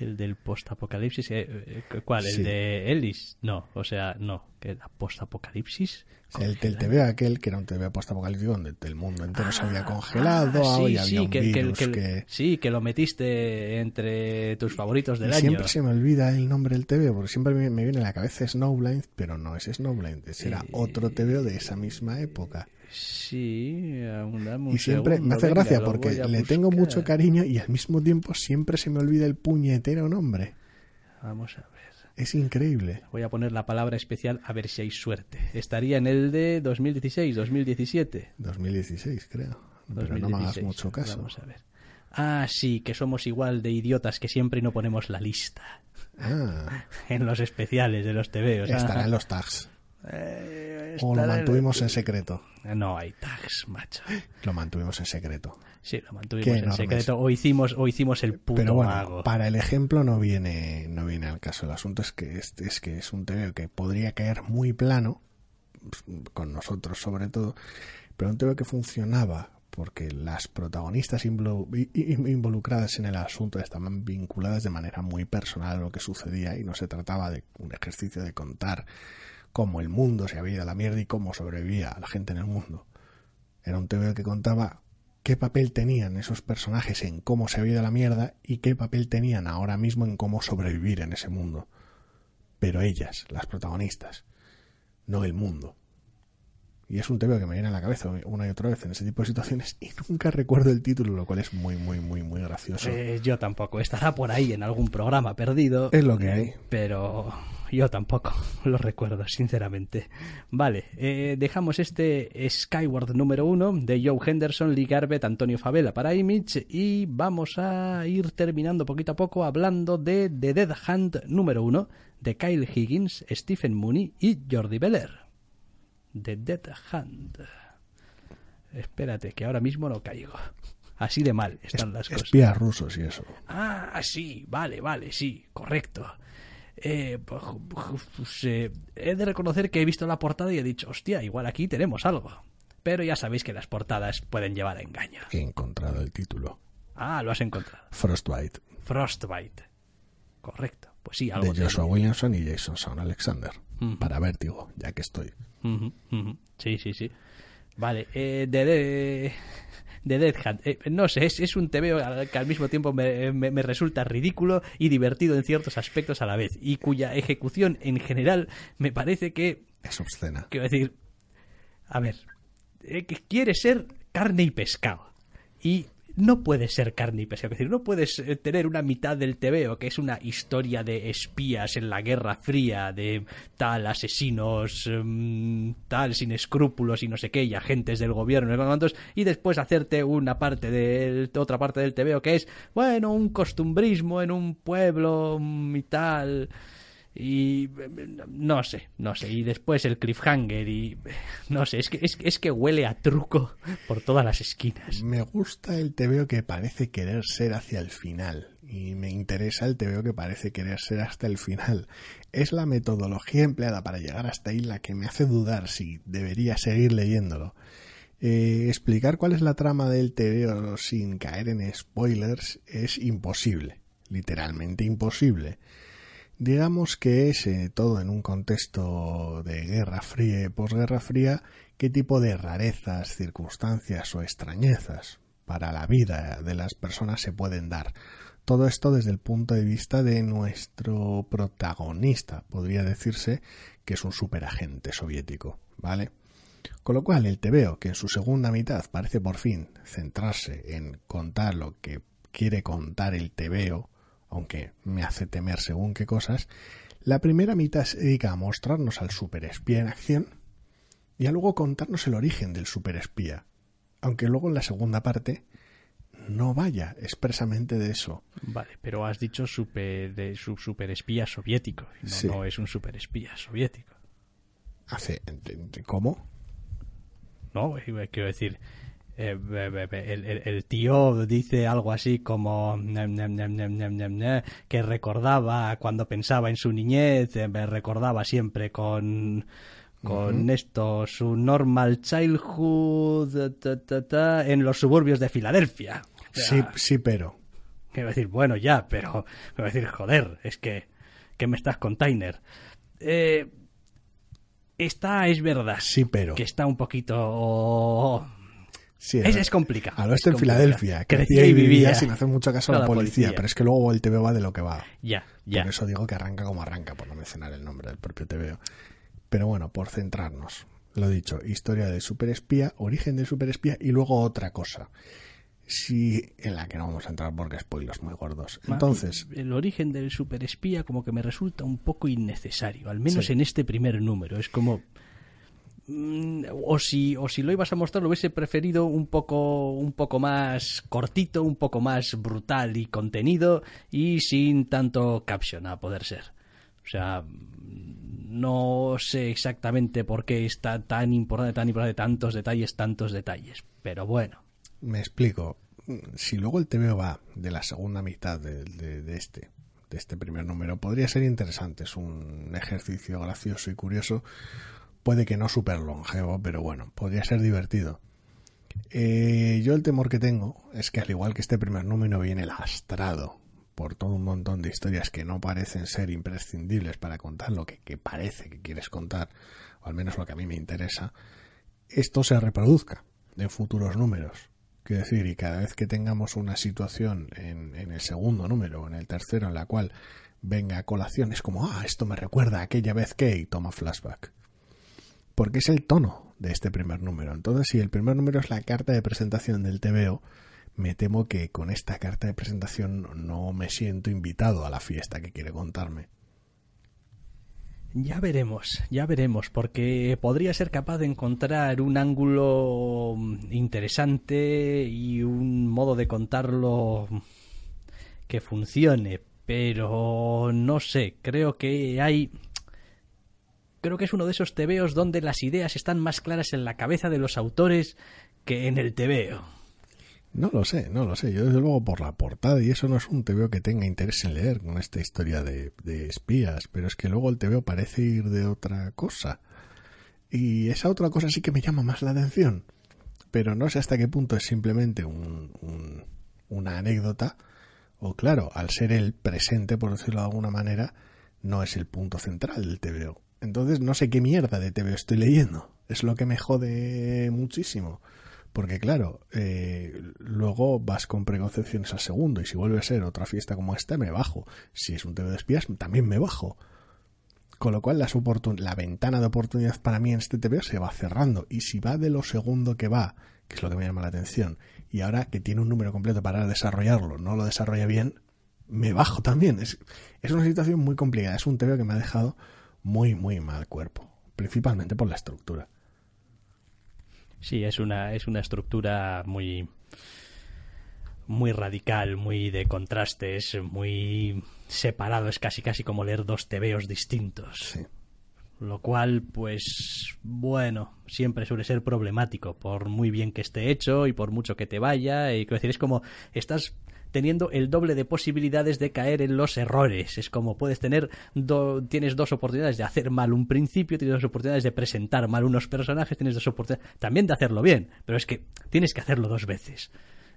el del post-apocalipsis. Eh, eh, ¿Cuál? ¿El de Ellis? No, o sea, no. que ¿Post postapocalipsis? El del TV aquel, que era un TV post-apocalíptico donde el mundo entero se había ah, congelado ah, y había un que, virus que, Sí, que lo metiste entre tus favoritos del año. Siempre se me olvida el nombre del TV, porque siempre me, viene a la cabeza Snowblind, pero no es Snowblind, era otro TV de esa misma época. Sí, Y siempre me hace gracia porque le tengo mucho cariño y al mismo tiempo siempre se me olvida el puñetero nombre. Vamos a ver. Es increíble. Voy a poner la palabra especial a ver si hay suerte. Estaría en el de 2016, 2017. 2016, creo. Pero no me hagas mucho caso. Vamos a ver. Ah, sí, que somos igual de idiotas que siempre no ponemos la lista. Ah. [laughs] en los especiales de los TVOs. Estará en los tags. Eh, o lo mantuvimos en secreto. No hay tags, macho. Lo mantuvimos en secreto. Sí, lo mantuvimos en secreto. O hicimos, o hicimos el puto Pero bueno, para el ejemplo no viene, no viene al caso. El asunto es que es, es que es un TV que podría caer muy plano, con nosotros sobre todo, pero un TV que funcionaba porque las protagonistas involucradas en el asunto estaban vinculadas de manera muy personal a lo que sucedía y no se trataba de un ejercicio de contar cómo el mundo se había ido a la mierda y cómo sobrevivía la gente en el mundo. Era un TV que contaba qué papel tenían esos personajes en cómo se había ido a la mierda y qué papel tenían ahora mismo en cómo sobrevivir en ese mundo. Pero ellas, las protagonistas, no el mundo. Y es un tema que me viene a la cabeza una y otra vez en ese tipo de situaciones y nunca recuerdo el título, lo cual es muy, muy, muy, muy gracioso. Eh, yo tampoco. Estará por ahí en algún programa perdido. Es lo que hay. Pero yo tampoco [laughs] lo recuerdo, sinceramente. Vale, eh, dejamos este Skyward número uno de Joe Henderson, Lee Garbett, Antonio Favela para Image y vamos a ir terminando poquito a poco hablando de The Dead Hand número uno de Kyle Higgins, Stephen Mooney y Jordi Beller. The Dead Hand. Espérate, que ahora mismo no caigo. Así de mal están las cosas. Espías rusos y eso. Ah, sí, vale, vale, sí, correcto. Eh, pues, pues, eh, he de reconocer que he visto la portada y he dicho, hostia, igual aquí tenemos algo. Pero ya sabéis que las portadas pueden llevar a engaño. He encontrado el título. Ah, lo has encontrado. Frostbite. Frostbite. Correcto. Pues sí, algo. De Joshua Williamson y Jason Son Alexander. Para Vértigo, ya que estoy. Sí, sí, sí. Vale, eh, de, de, de Dead Hand. Eh, no sé, es, es, un TV que al mismo tiempo me, me, resulta ridículo y divertido en ciertos aspectos a la vez, y cuya ejecución en general me parece que... Es obscena. Quiero decir, a ver, eh, que quiere ser carne y pescado. Y no puede ser carne y pescado. Es decir, no puedes eh, tener una mitad del TVO que es una historia de espías en la Guerra Fría, de tal asesinos, em, tal sin escrúpulos y no sé qué, y agentes del gobierno, y después hacerte una parte de otra parte del TVO que es, bueno, un costumbrismo en un pueblo mm, y tal y no sé, no sé, y después el cliffhanger y no sé, es que, es, que huele a truco por todas las esquinas. Me gusta el TVO que parece querer ser hacia el final y me interesa el TVO que parece querer ser hasta el final. Es la metodología empleada para llegar hasta ahí la que me hace dudar si debería seguir leyéndolo. Eh, explicar cuál es la trama del TVO sin caer en spoilers es imposible, literalmente imposible. Digamos que es eh, todo en un contexto de guerra fría y posguerra fría, qué tipo de rarezas, circunstancias o extrañezas para la vida de las personas se pueden dar. Todo esto desde el punto de vista de nuestro protagonista, podría decirse que es un superagente soviético, ¿vale? Con lo cual, el TVO, que en su segunda mitad parece por fin centrarse en contar lo que quiere contar el TVO, aunque me hace temer según qué cosas, la primera mitad se dedica a mostrarnos al superespía en acción y a luego contarnos el origen del superespía, aunque luego en la segunda parte no vaya expresamente de eso. Vale, pero has dicho super, de su superespía soviético, no, no es un superespía soviético. Hace, ¿Cómo? No, quiero decir, eh, el, tío dice algo así como que recordaba cuando pensaba en su niñez, eh, me recordaba siempre con con esto, su normal childhood en los suburbios de Filadelfia. sí, sí, pero. Quiero decir, bueno, ya, pero. Quiero decir, joder, es que. ¿Qué me estás con Tyner? Eh, está, es verdad. Sí, pero. Que está un poquito. Sí, es, es, complicado. Al oeste en Filadelfia, crecía y vivía sin hacer mucho caso a la policía, pero es que luego el TVO va de lo que va. Ya, ya. Por eso digo que arranca como arranca, por no mencionar el nombre del propio TVO. Pero bueno, por centrarnos, lo dicho, historia del superespía, origen del superespía y luego otra cosa. Sí, en la que no vamos a entrar porque spoilers muy gordos. Entonces. El origen del superespía, como que me resulta un poco innecesario, al menos en este primer número. Es como. Mm, o si, o si lo ibas a mostrar, lo hubiese preferido un poco, un poco más cortito, un poco más brutal y contenido y sin tanto caption a poder ser. O sea, no sé exactamente por qué está tan importante, tan importante, tantos detalles, tantos detalles. Pero bueno. Me explico. Si luego el TVO va de la segunda mitad de, este, de este primer número, podría ser interesante. Es un ejercicio gracioso y curioso. Puede que no súper longevo, pero bueno, podría ser divertido. Eh, yo el temor que tengo es que al igual que este primer número viene lastrado por todo un montón de historias que no parecen ser imprescindibles para contar lo que, parece que quieres contar, o al menos lo que a mí me interesa, esto se reproduzca en futuros números. Quiero decir, y cada vez que tengamos una situación en, en el segundo número o en el tercero en la cual venga a colación, es como, ah, esto me recuerda a aquella vez que, y toma flashback. Porque es el tono de este primer número. Entonces, si el primer número es la carta de presentación del TVO, me temo que con esta carta de presentación no me siento invitado a la fiesta que quiere contarme. Ya veremos, ya veremos, porque podría ser capaz de encontrar un ángulo interesante y un modo de contarlo que funcione, pero no sé, creo que hay... Creo que es uno de esos tebeos donde las ideas están más claras en la cabeza de los autores que en el tebeo. No lo sé, no lo sé. Yo desde luego por la portada y eso no es un TVO que tenga interés en leer con esta historia de, espías, pero es que luego el TVO parece ir de otra cosa. Y esa otra cosa sí que me llama más la atención. Pero no sé hasta qué punto es simplemente un, una anécdota o claro, al ser el presente, por decirlo de alguna manera, no es el punto central del TVO. Entonces no sé qué mierda de TVO estoy leyendo. Es lo que me jode muchísimo. Porque claro, eh, luego vas con preconcepciones al segundo y si vuelve a ser otra fiesta como esta, me bajo. Si es un TV de espías, también me bajo. Con lo cual la ventana de oportunidad para mí en este TV se va cerrando. Y si va de lo segundo que va, que es lo que me llama la atención, y ahora que tiene un número completo para desarrollarlo, no lo desarrolla bien, me bajo también. Es, es una situación muy complicada. Es un TV que me ha dejado muy, muy mal cuerpo. Principalmente por la estructura. Sí, es una, es una estructura muy muy radical, muy de contrastes, muy separado, es casi casi como leer dos tebeos distintos. Lo cual, pues, bueno, siempre suele ser problemático, por muy bien que esté hecho y por mucho que te vaya. Y quiero decir, es como, estás teniendo el doble de posibilidades de caer en los errores. Es como puedes tener, tienes dos oportunidades de hacer mal un principio, tienes dos oportunidades de presentar mal unos personajes, tienes dos oportunidades también de hacerlo bien, pero es que tienes que hacerlo dos veces.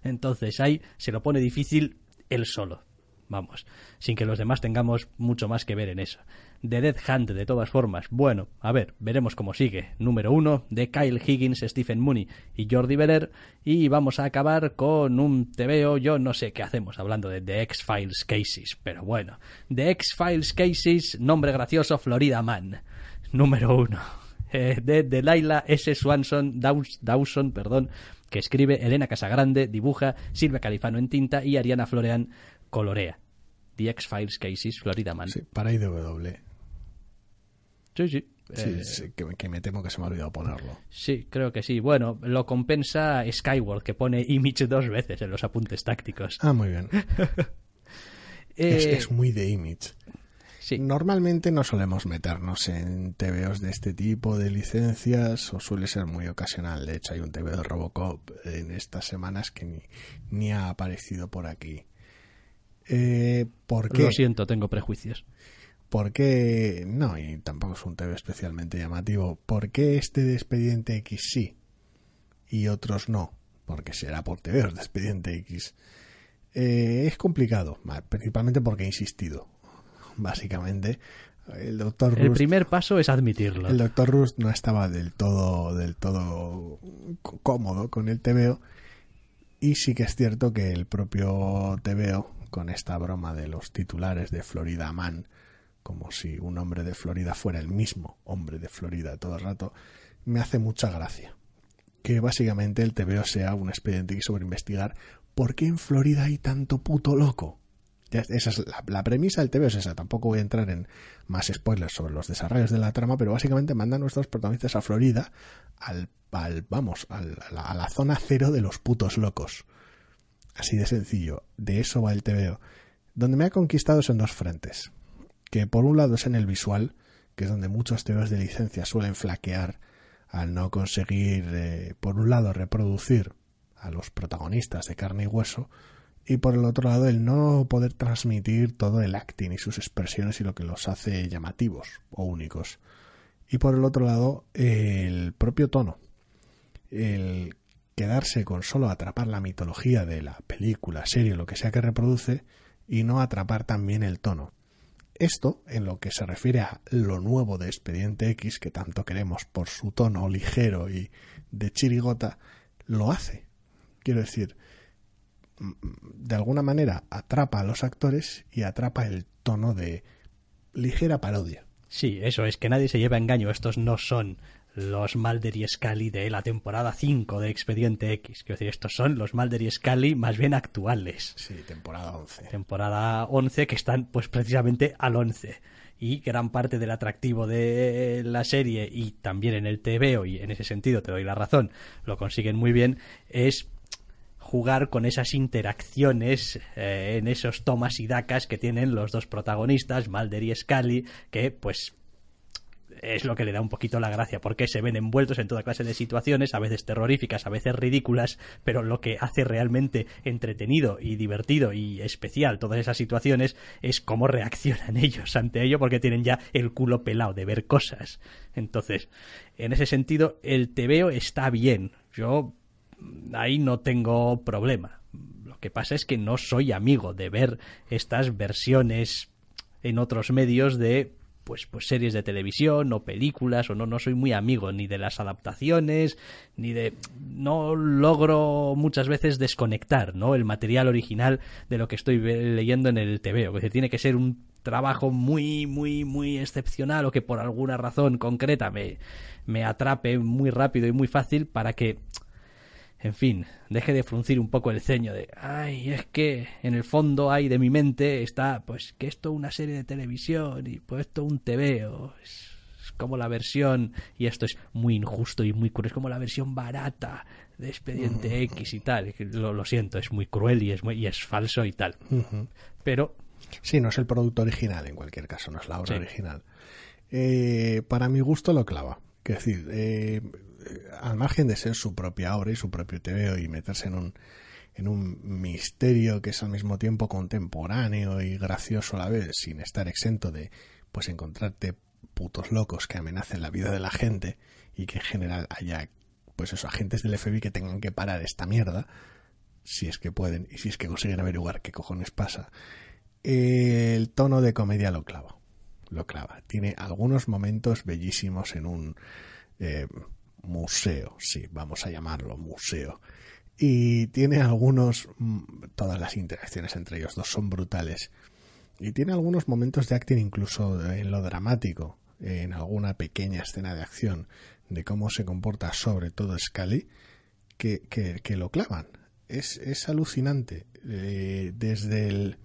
Entonces ahí se lo pone difícil él solo. Vamos, sin que los demás tengamos mucho más que ver en eso. The Dead Hunt, de todas formas. Bueno, a ver, veremos cómo sigue. Número uno, de Kyle Higgins, Stephen Mooney y Jordi Beller. Y vamos a acabar con un TVO, yo no sé qué hacemos hablando de The X-Files Cases, pero bueno. The X-Files Cases, nombre gracioso, Florida Man. Número uno. [laughs] Eh, de Delilah S. Swanson, Dawson, perdón, que escribe Elena Casagrande, dibuja Silvia Califano en tinta y Ariana Florean colorea. The X-Files Cases, Florida Man. Sí, para IDW. Sí, sí. Sí, eh, que, me temo que se me ha olvidado ponerlo. Sí, creo que sí. Bueno, lo compensa Skyward, que pone Image dos veces en los apuntes tácticos. Ah, muy bien. [laughs] es, es, muy de Image. Sí. Normalmente no solemos meternos en TVOs de este tipo de licencias, o suele ser muy ocasional. De hecho, hay un TVO de Robocop en estas semanas que ni, ni ha aparecido por aquí. Eh, ¿Por qué? Lo siento, tengo prejuicios. ¿Por qué? No, y tampoco es un TV especialmente llamativo. ¿Por qué este de Expediente X sí y otros no? Porque será por TVOs de Expediente X. Eh, es complicado, principalmente porque he insistido. Básicamente, el doctor El primer paso es admitirlo. El doctor Rust no estaba del todo, del todo cómodo con el TVO. Y sí que es cierto que el propio TVO, con esta broma de los titulares de Florida Man, como si un hombre de Florida fuera el mismo hombre de Florida todo el rato, me hace mucha gracia. Que básicamente el TVO sea un expediente sobre investigar por qué en Florida hay tanto puto loco. esa es la, premisa del TVO es esa. Tampoco voy a entrar en más spoilers sobre los desarrollos de la trama, pero básicamente manda nuestros protagonistas a Florida al, vamos, a la zona cero de los putos locos. Así de sencillo. De eso va el TVO. Donde me ha conquistado son dos frentes que por un lado es en el visual, que es donde muchos temas de licencia suelen flaquear al no conseguir, eh, por un lado, reproducir a los protagonistas de carne y hueso, y por el otro lado, el no poder transmitir todo el acting y sus expresiones y lo que los hace llamativos o únicos. Y por el otro lado, el propio tono. El quedarse con solo atrapar la mitología de la película, serie, lo que sea que reproduce, y no atrapar también el tono. Esto, en lo que se refiere a lo nuevo de Expediente X, que tanto queremos por su tono ligero y de chirigota, lo hace. Quiero decir, mm, de alguna manera atrapa a los actores y atrapa el tono de ligera parodia. Sí, eso es, que nadie se lleva a engaño. Estos no son los Mulder y Scully de la temporada 5 de Expediente X. Quiero decir, estos son los Mulder y Scully más bien actuales. Sí, temporada 11. Temporada 11 que están pues precisamente al 11. Y gran parte del atractivo de la serie y también en el TVO, y en ese sentido te doy la razón, lo consiguen muy bien, es jugar con esas interacciones eh, en esos tomas y dacas que tienen los dos protagonistas, Mulder y Scully, que pues es lo que le da un poquito la gracia, porque se ven envueltos en toda clase de situaciones, a veces terroríficas, a veces ridículas, pero lo que hace realmente entretenido y divertido y especial todas esas situaciones es cómo reaccionan [laughs] ellos ante ello, porque tienen ya el culo pelado de ver cosas. Entonces, en ese sentido, el veo está bien. Yo ahí no tengo problema. Lo que pasa es que no soy amigo de ver estas versiones en otros medios de pues, pues series de televisión o películas o no, no soy muy amigo ni de las adaptaciones ni de no logro muchas veces desconectar no el material original de lo que estoy leyendo en el TVO que tiene que ser un trabajo muy muy muy excepcional o que por alguna razón concreta me, me atrape muy rápido y muy fácil para que en fin, deje de fruncir un poco el ceño de, ay, es que en el fondo hay de mi mente está, pues, que esto es una serie de televisión y pues esto un TV es, como la versión, y esto es muy injusto y muy cruel, es como la versión barata de Expediente mm. X y tal, lo, lo siento, es muy cruel y es, muy, y es falso y tal, pero... Sí, no es el producto original en cualquier caso, no es la obra original. Eh, para mi gusto lo clava. Es decir, eh, al margen de ser su propia obra y su propio TVO y meterse en un, en un misterio que es al mismo tiempo contemporáneo y gracioso a la vez, sin estar exento de pues encontrarte putos locos que amenacen la vida de la gente y que en general haya pues esos agentes del FBI que tengan que parar esta mierda si es que pueden y si es que consiguen averiguar qué cojones pasa el tono de comedia lo clava lo clava. Tiene algunos momentos bellísimos en un eh, museo sí vamos a llamarlo museo y tiene algunos mm, todas las interacciones entre ellos dos son brutales y tiene algunos momentos de acting incluso en lo dramático en alguna pequeña escena de acción de cómo se comporta sobre todo Scully que, que, lo clavan. Es, es alucinante. Eh, desde el...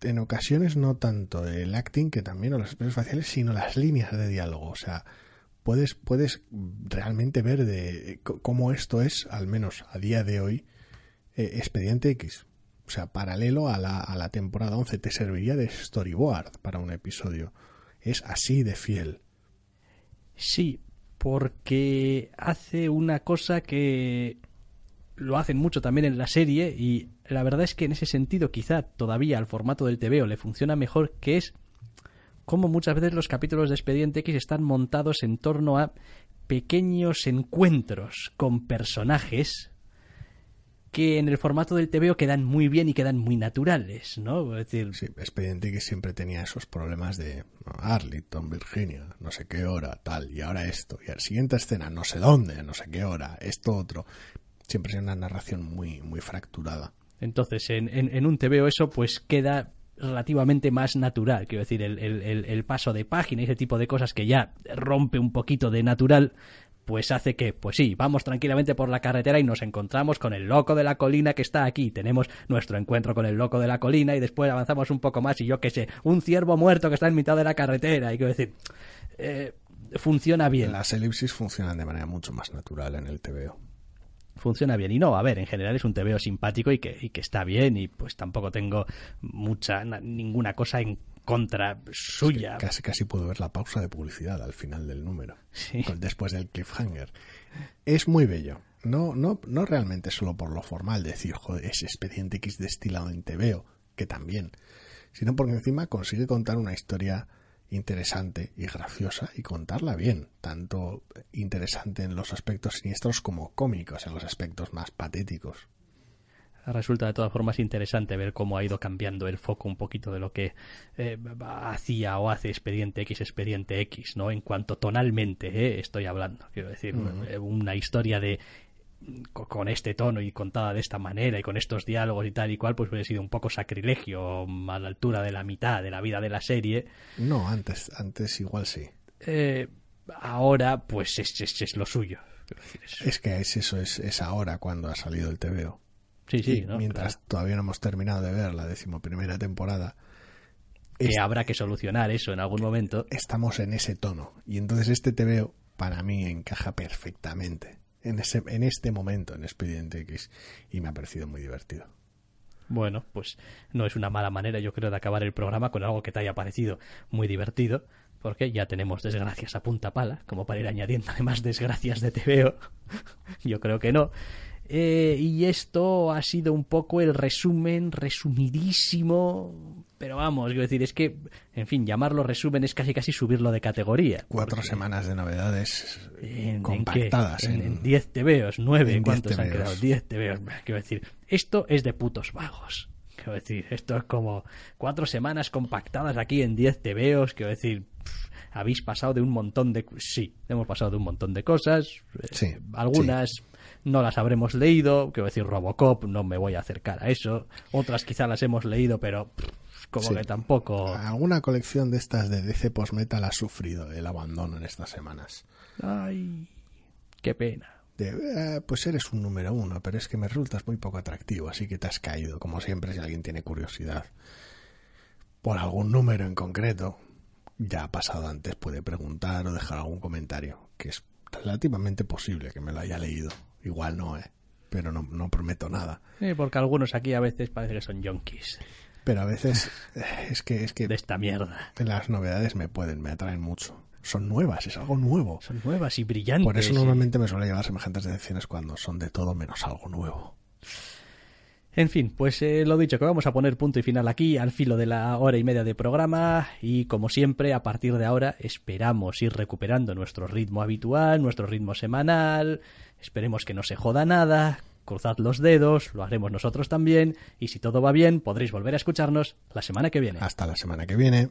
En ocasiones no tanto el acting, que también, o las expresiones faciales, sino las líneas de diálogo. O sea, puedes, puedes realmente ver de cómo esto es, al menos a día de hoy, eh, Expediente X. O sea, paralelo a la, a la temporada 11, te serviría de storyboard para un episodio es así de fiel. Sí, porque hace una cosa que lo hacen mucho también en la serie y la verdad es que en ese sentido quizá todavía al formato del TVO le funciona mejor que es como muchas veces los capítulos de Expediente X están montados en torno a pequeños encuentros con personajes que en el formato del TVO quedan muy bien y quedan muy naturales, ¿no? Es decir... Sí, Expediente que siempre tenía esos problemas de Arlington, Virginia, no sé qué hora, tal, y ahora esto, y a la siguiente escena, no sé dónde, no sé qué hora, esto otro. Siempre es una narración muy, muy fracturada. Entonces, en, en, un TVO eso pues queda relativamente más natural, quiero decir, el, paso de página y ese tipo de cosas que ya rompe un poquito de natural, pues hace que, pues sí, vamos tranquilamente por la carretera y nos encontramos con el loco de la colina que está aquí. Tenemos nuestro encuentro con el loco de la colina y después avanzamos un poco más y yo qué sé, un ciervo muerto que está en mitad de la carretera. Y quiero decir, eh, funciona bien. Las elipsis funcionan de manera mucho más natural en el TVO funciona bien. Y no, a ver, en general es un TVO simpático y que, y que está bien y pues tampoco tengo mucha, ninguna cosa en contra suya. casi, casi puedo ver la pausa de publicidad al final del número, después del cliffhanger. Es muy bello. No, no, no realmente solo por lo formal, decir, joder, es expediente X destilado en TVO, que también, sino porque encima consigue contar una historia interesante y graciosa y contarla bien, tanto interesante en los aspectos siniestros como cómicos en los aspectos más patéticos resulta de todas formas interesante ver cómo ha ido cambiando el foco un poquito de lo que eh, hacía o hace Expediente X, Expediente X, ¿no? En cuanto tonalmente eh, estoy hablando. Quiero decir, eh, una historia de con este tono y contada de esta manera y con estos diálogos y tal y cual, pues hubiera sido un poco sacrilegio a la altura de la mitad de la vida de la serie. No, antes, antes igual sí. ahora, pues es, es, lo suyo. Es que es eso, es, es ahora cuando ha salido el TVO. Sí, sí, mientras todavía no hemos terminado de ver la decimoprimera temporada. Que habrá que solucionar eso en algún momento. Estamos en ese tono. Y entonces este TVO para mí encaja perfectamente en, ese, en este momento en Expediente X. Y me ha parecido muy divertido. Bueno, pues no es una mala manera, yo creo, de acabar el programa con algo que te haya parecido muy divertido, porque ya tenemos desgracias a punta pala, como para ir añadiendo además desgracias de TVO. [laughs] yo creo que no. Eh, y esto ha sido un poco el resumen, resumidísimo. Pero vamos, quiero decir, es que, en fin, llamarlo resumen es casi casi subirlo de categoría. Cuatro semanas de novedades compactadas. En 10 TVOs, 9, ¿cuántos han quedado? 10 TVOs. Quiero decir, esto es de putos vagos. Quiero decir, esto es como cuatro semanas compactadas aquí en 10 TVOs. Quiero decir, habéis pasado de un montón de... Sí, hemos pasado de un montón de cosas. Sí, algunas no las habremos leído, quiero decir Robocop, no me voy a acercar a eso, otras quizá las hemos leído, pero como que tampoco... Alguna colección de estas de DC Post-Metal ha sufrido el abandono en estas semanas. Ay, qué pena. Eh, pues eres un número uno, pero es que me resultas muy poco atractivo, así que te has caído, como siempre, si alguien tiene curiosidad por algún número en concreto, ya ha pasado antes, puede preguntar o dejar algún comentario, que es relativamente posible que me lo haya leído. Igual no, ¿eh? Pero no, no prometo nada. Sí, porque algunos aquí a veces parece que son yonkis. Pero a veces eh, es que es que de esta mierda. Las novedades me pueden, me atraen mucho. Son nuevas, es algo nuevo. Son nuevas y brillantes. Por eso normalmente me suele llevar semejantes decepciones cuando son de todo menos algo nuevo. En fin, pues eh, lo dicho, que vamos a poner punto y final aquí, al filo de la hora y media de programa, y como siempre, a partir de ahora esperamos ir recuperando nuestro ritmo habitual, nuestro ritmo semanal, esperemos que no se joda nada, cruzad los dedos, lo haremos nosotros también, y si todo va bien, podréis volver a escucharnos la semana que viene. Hasta la semana que viene.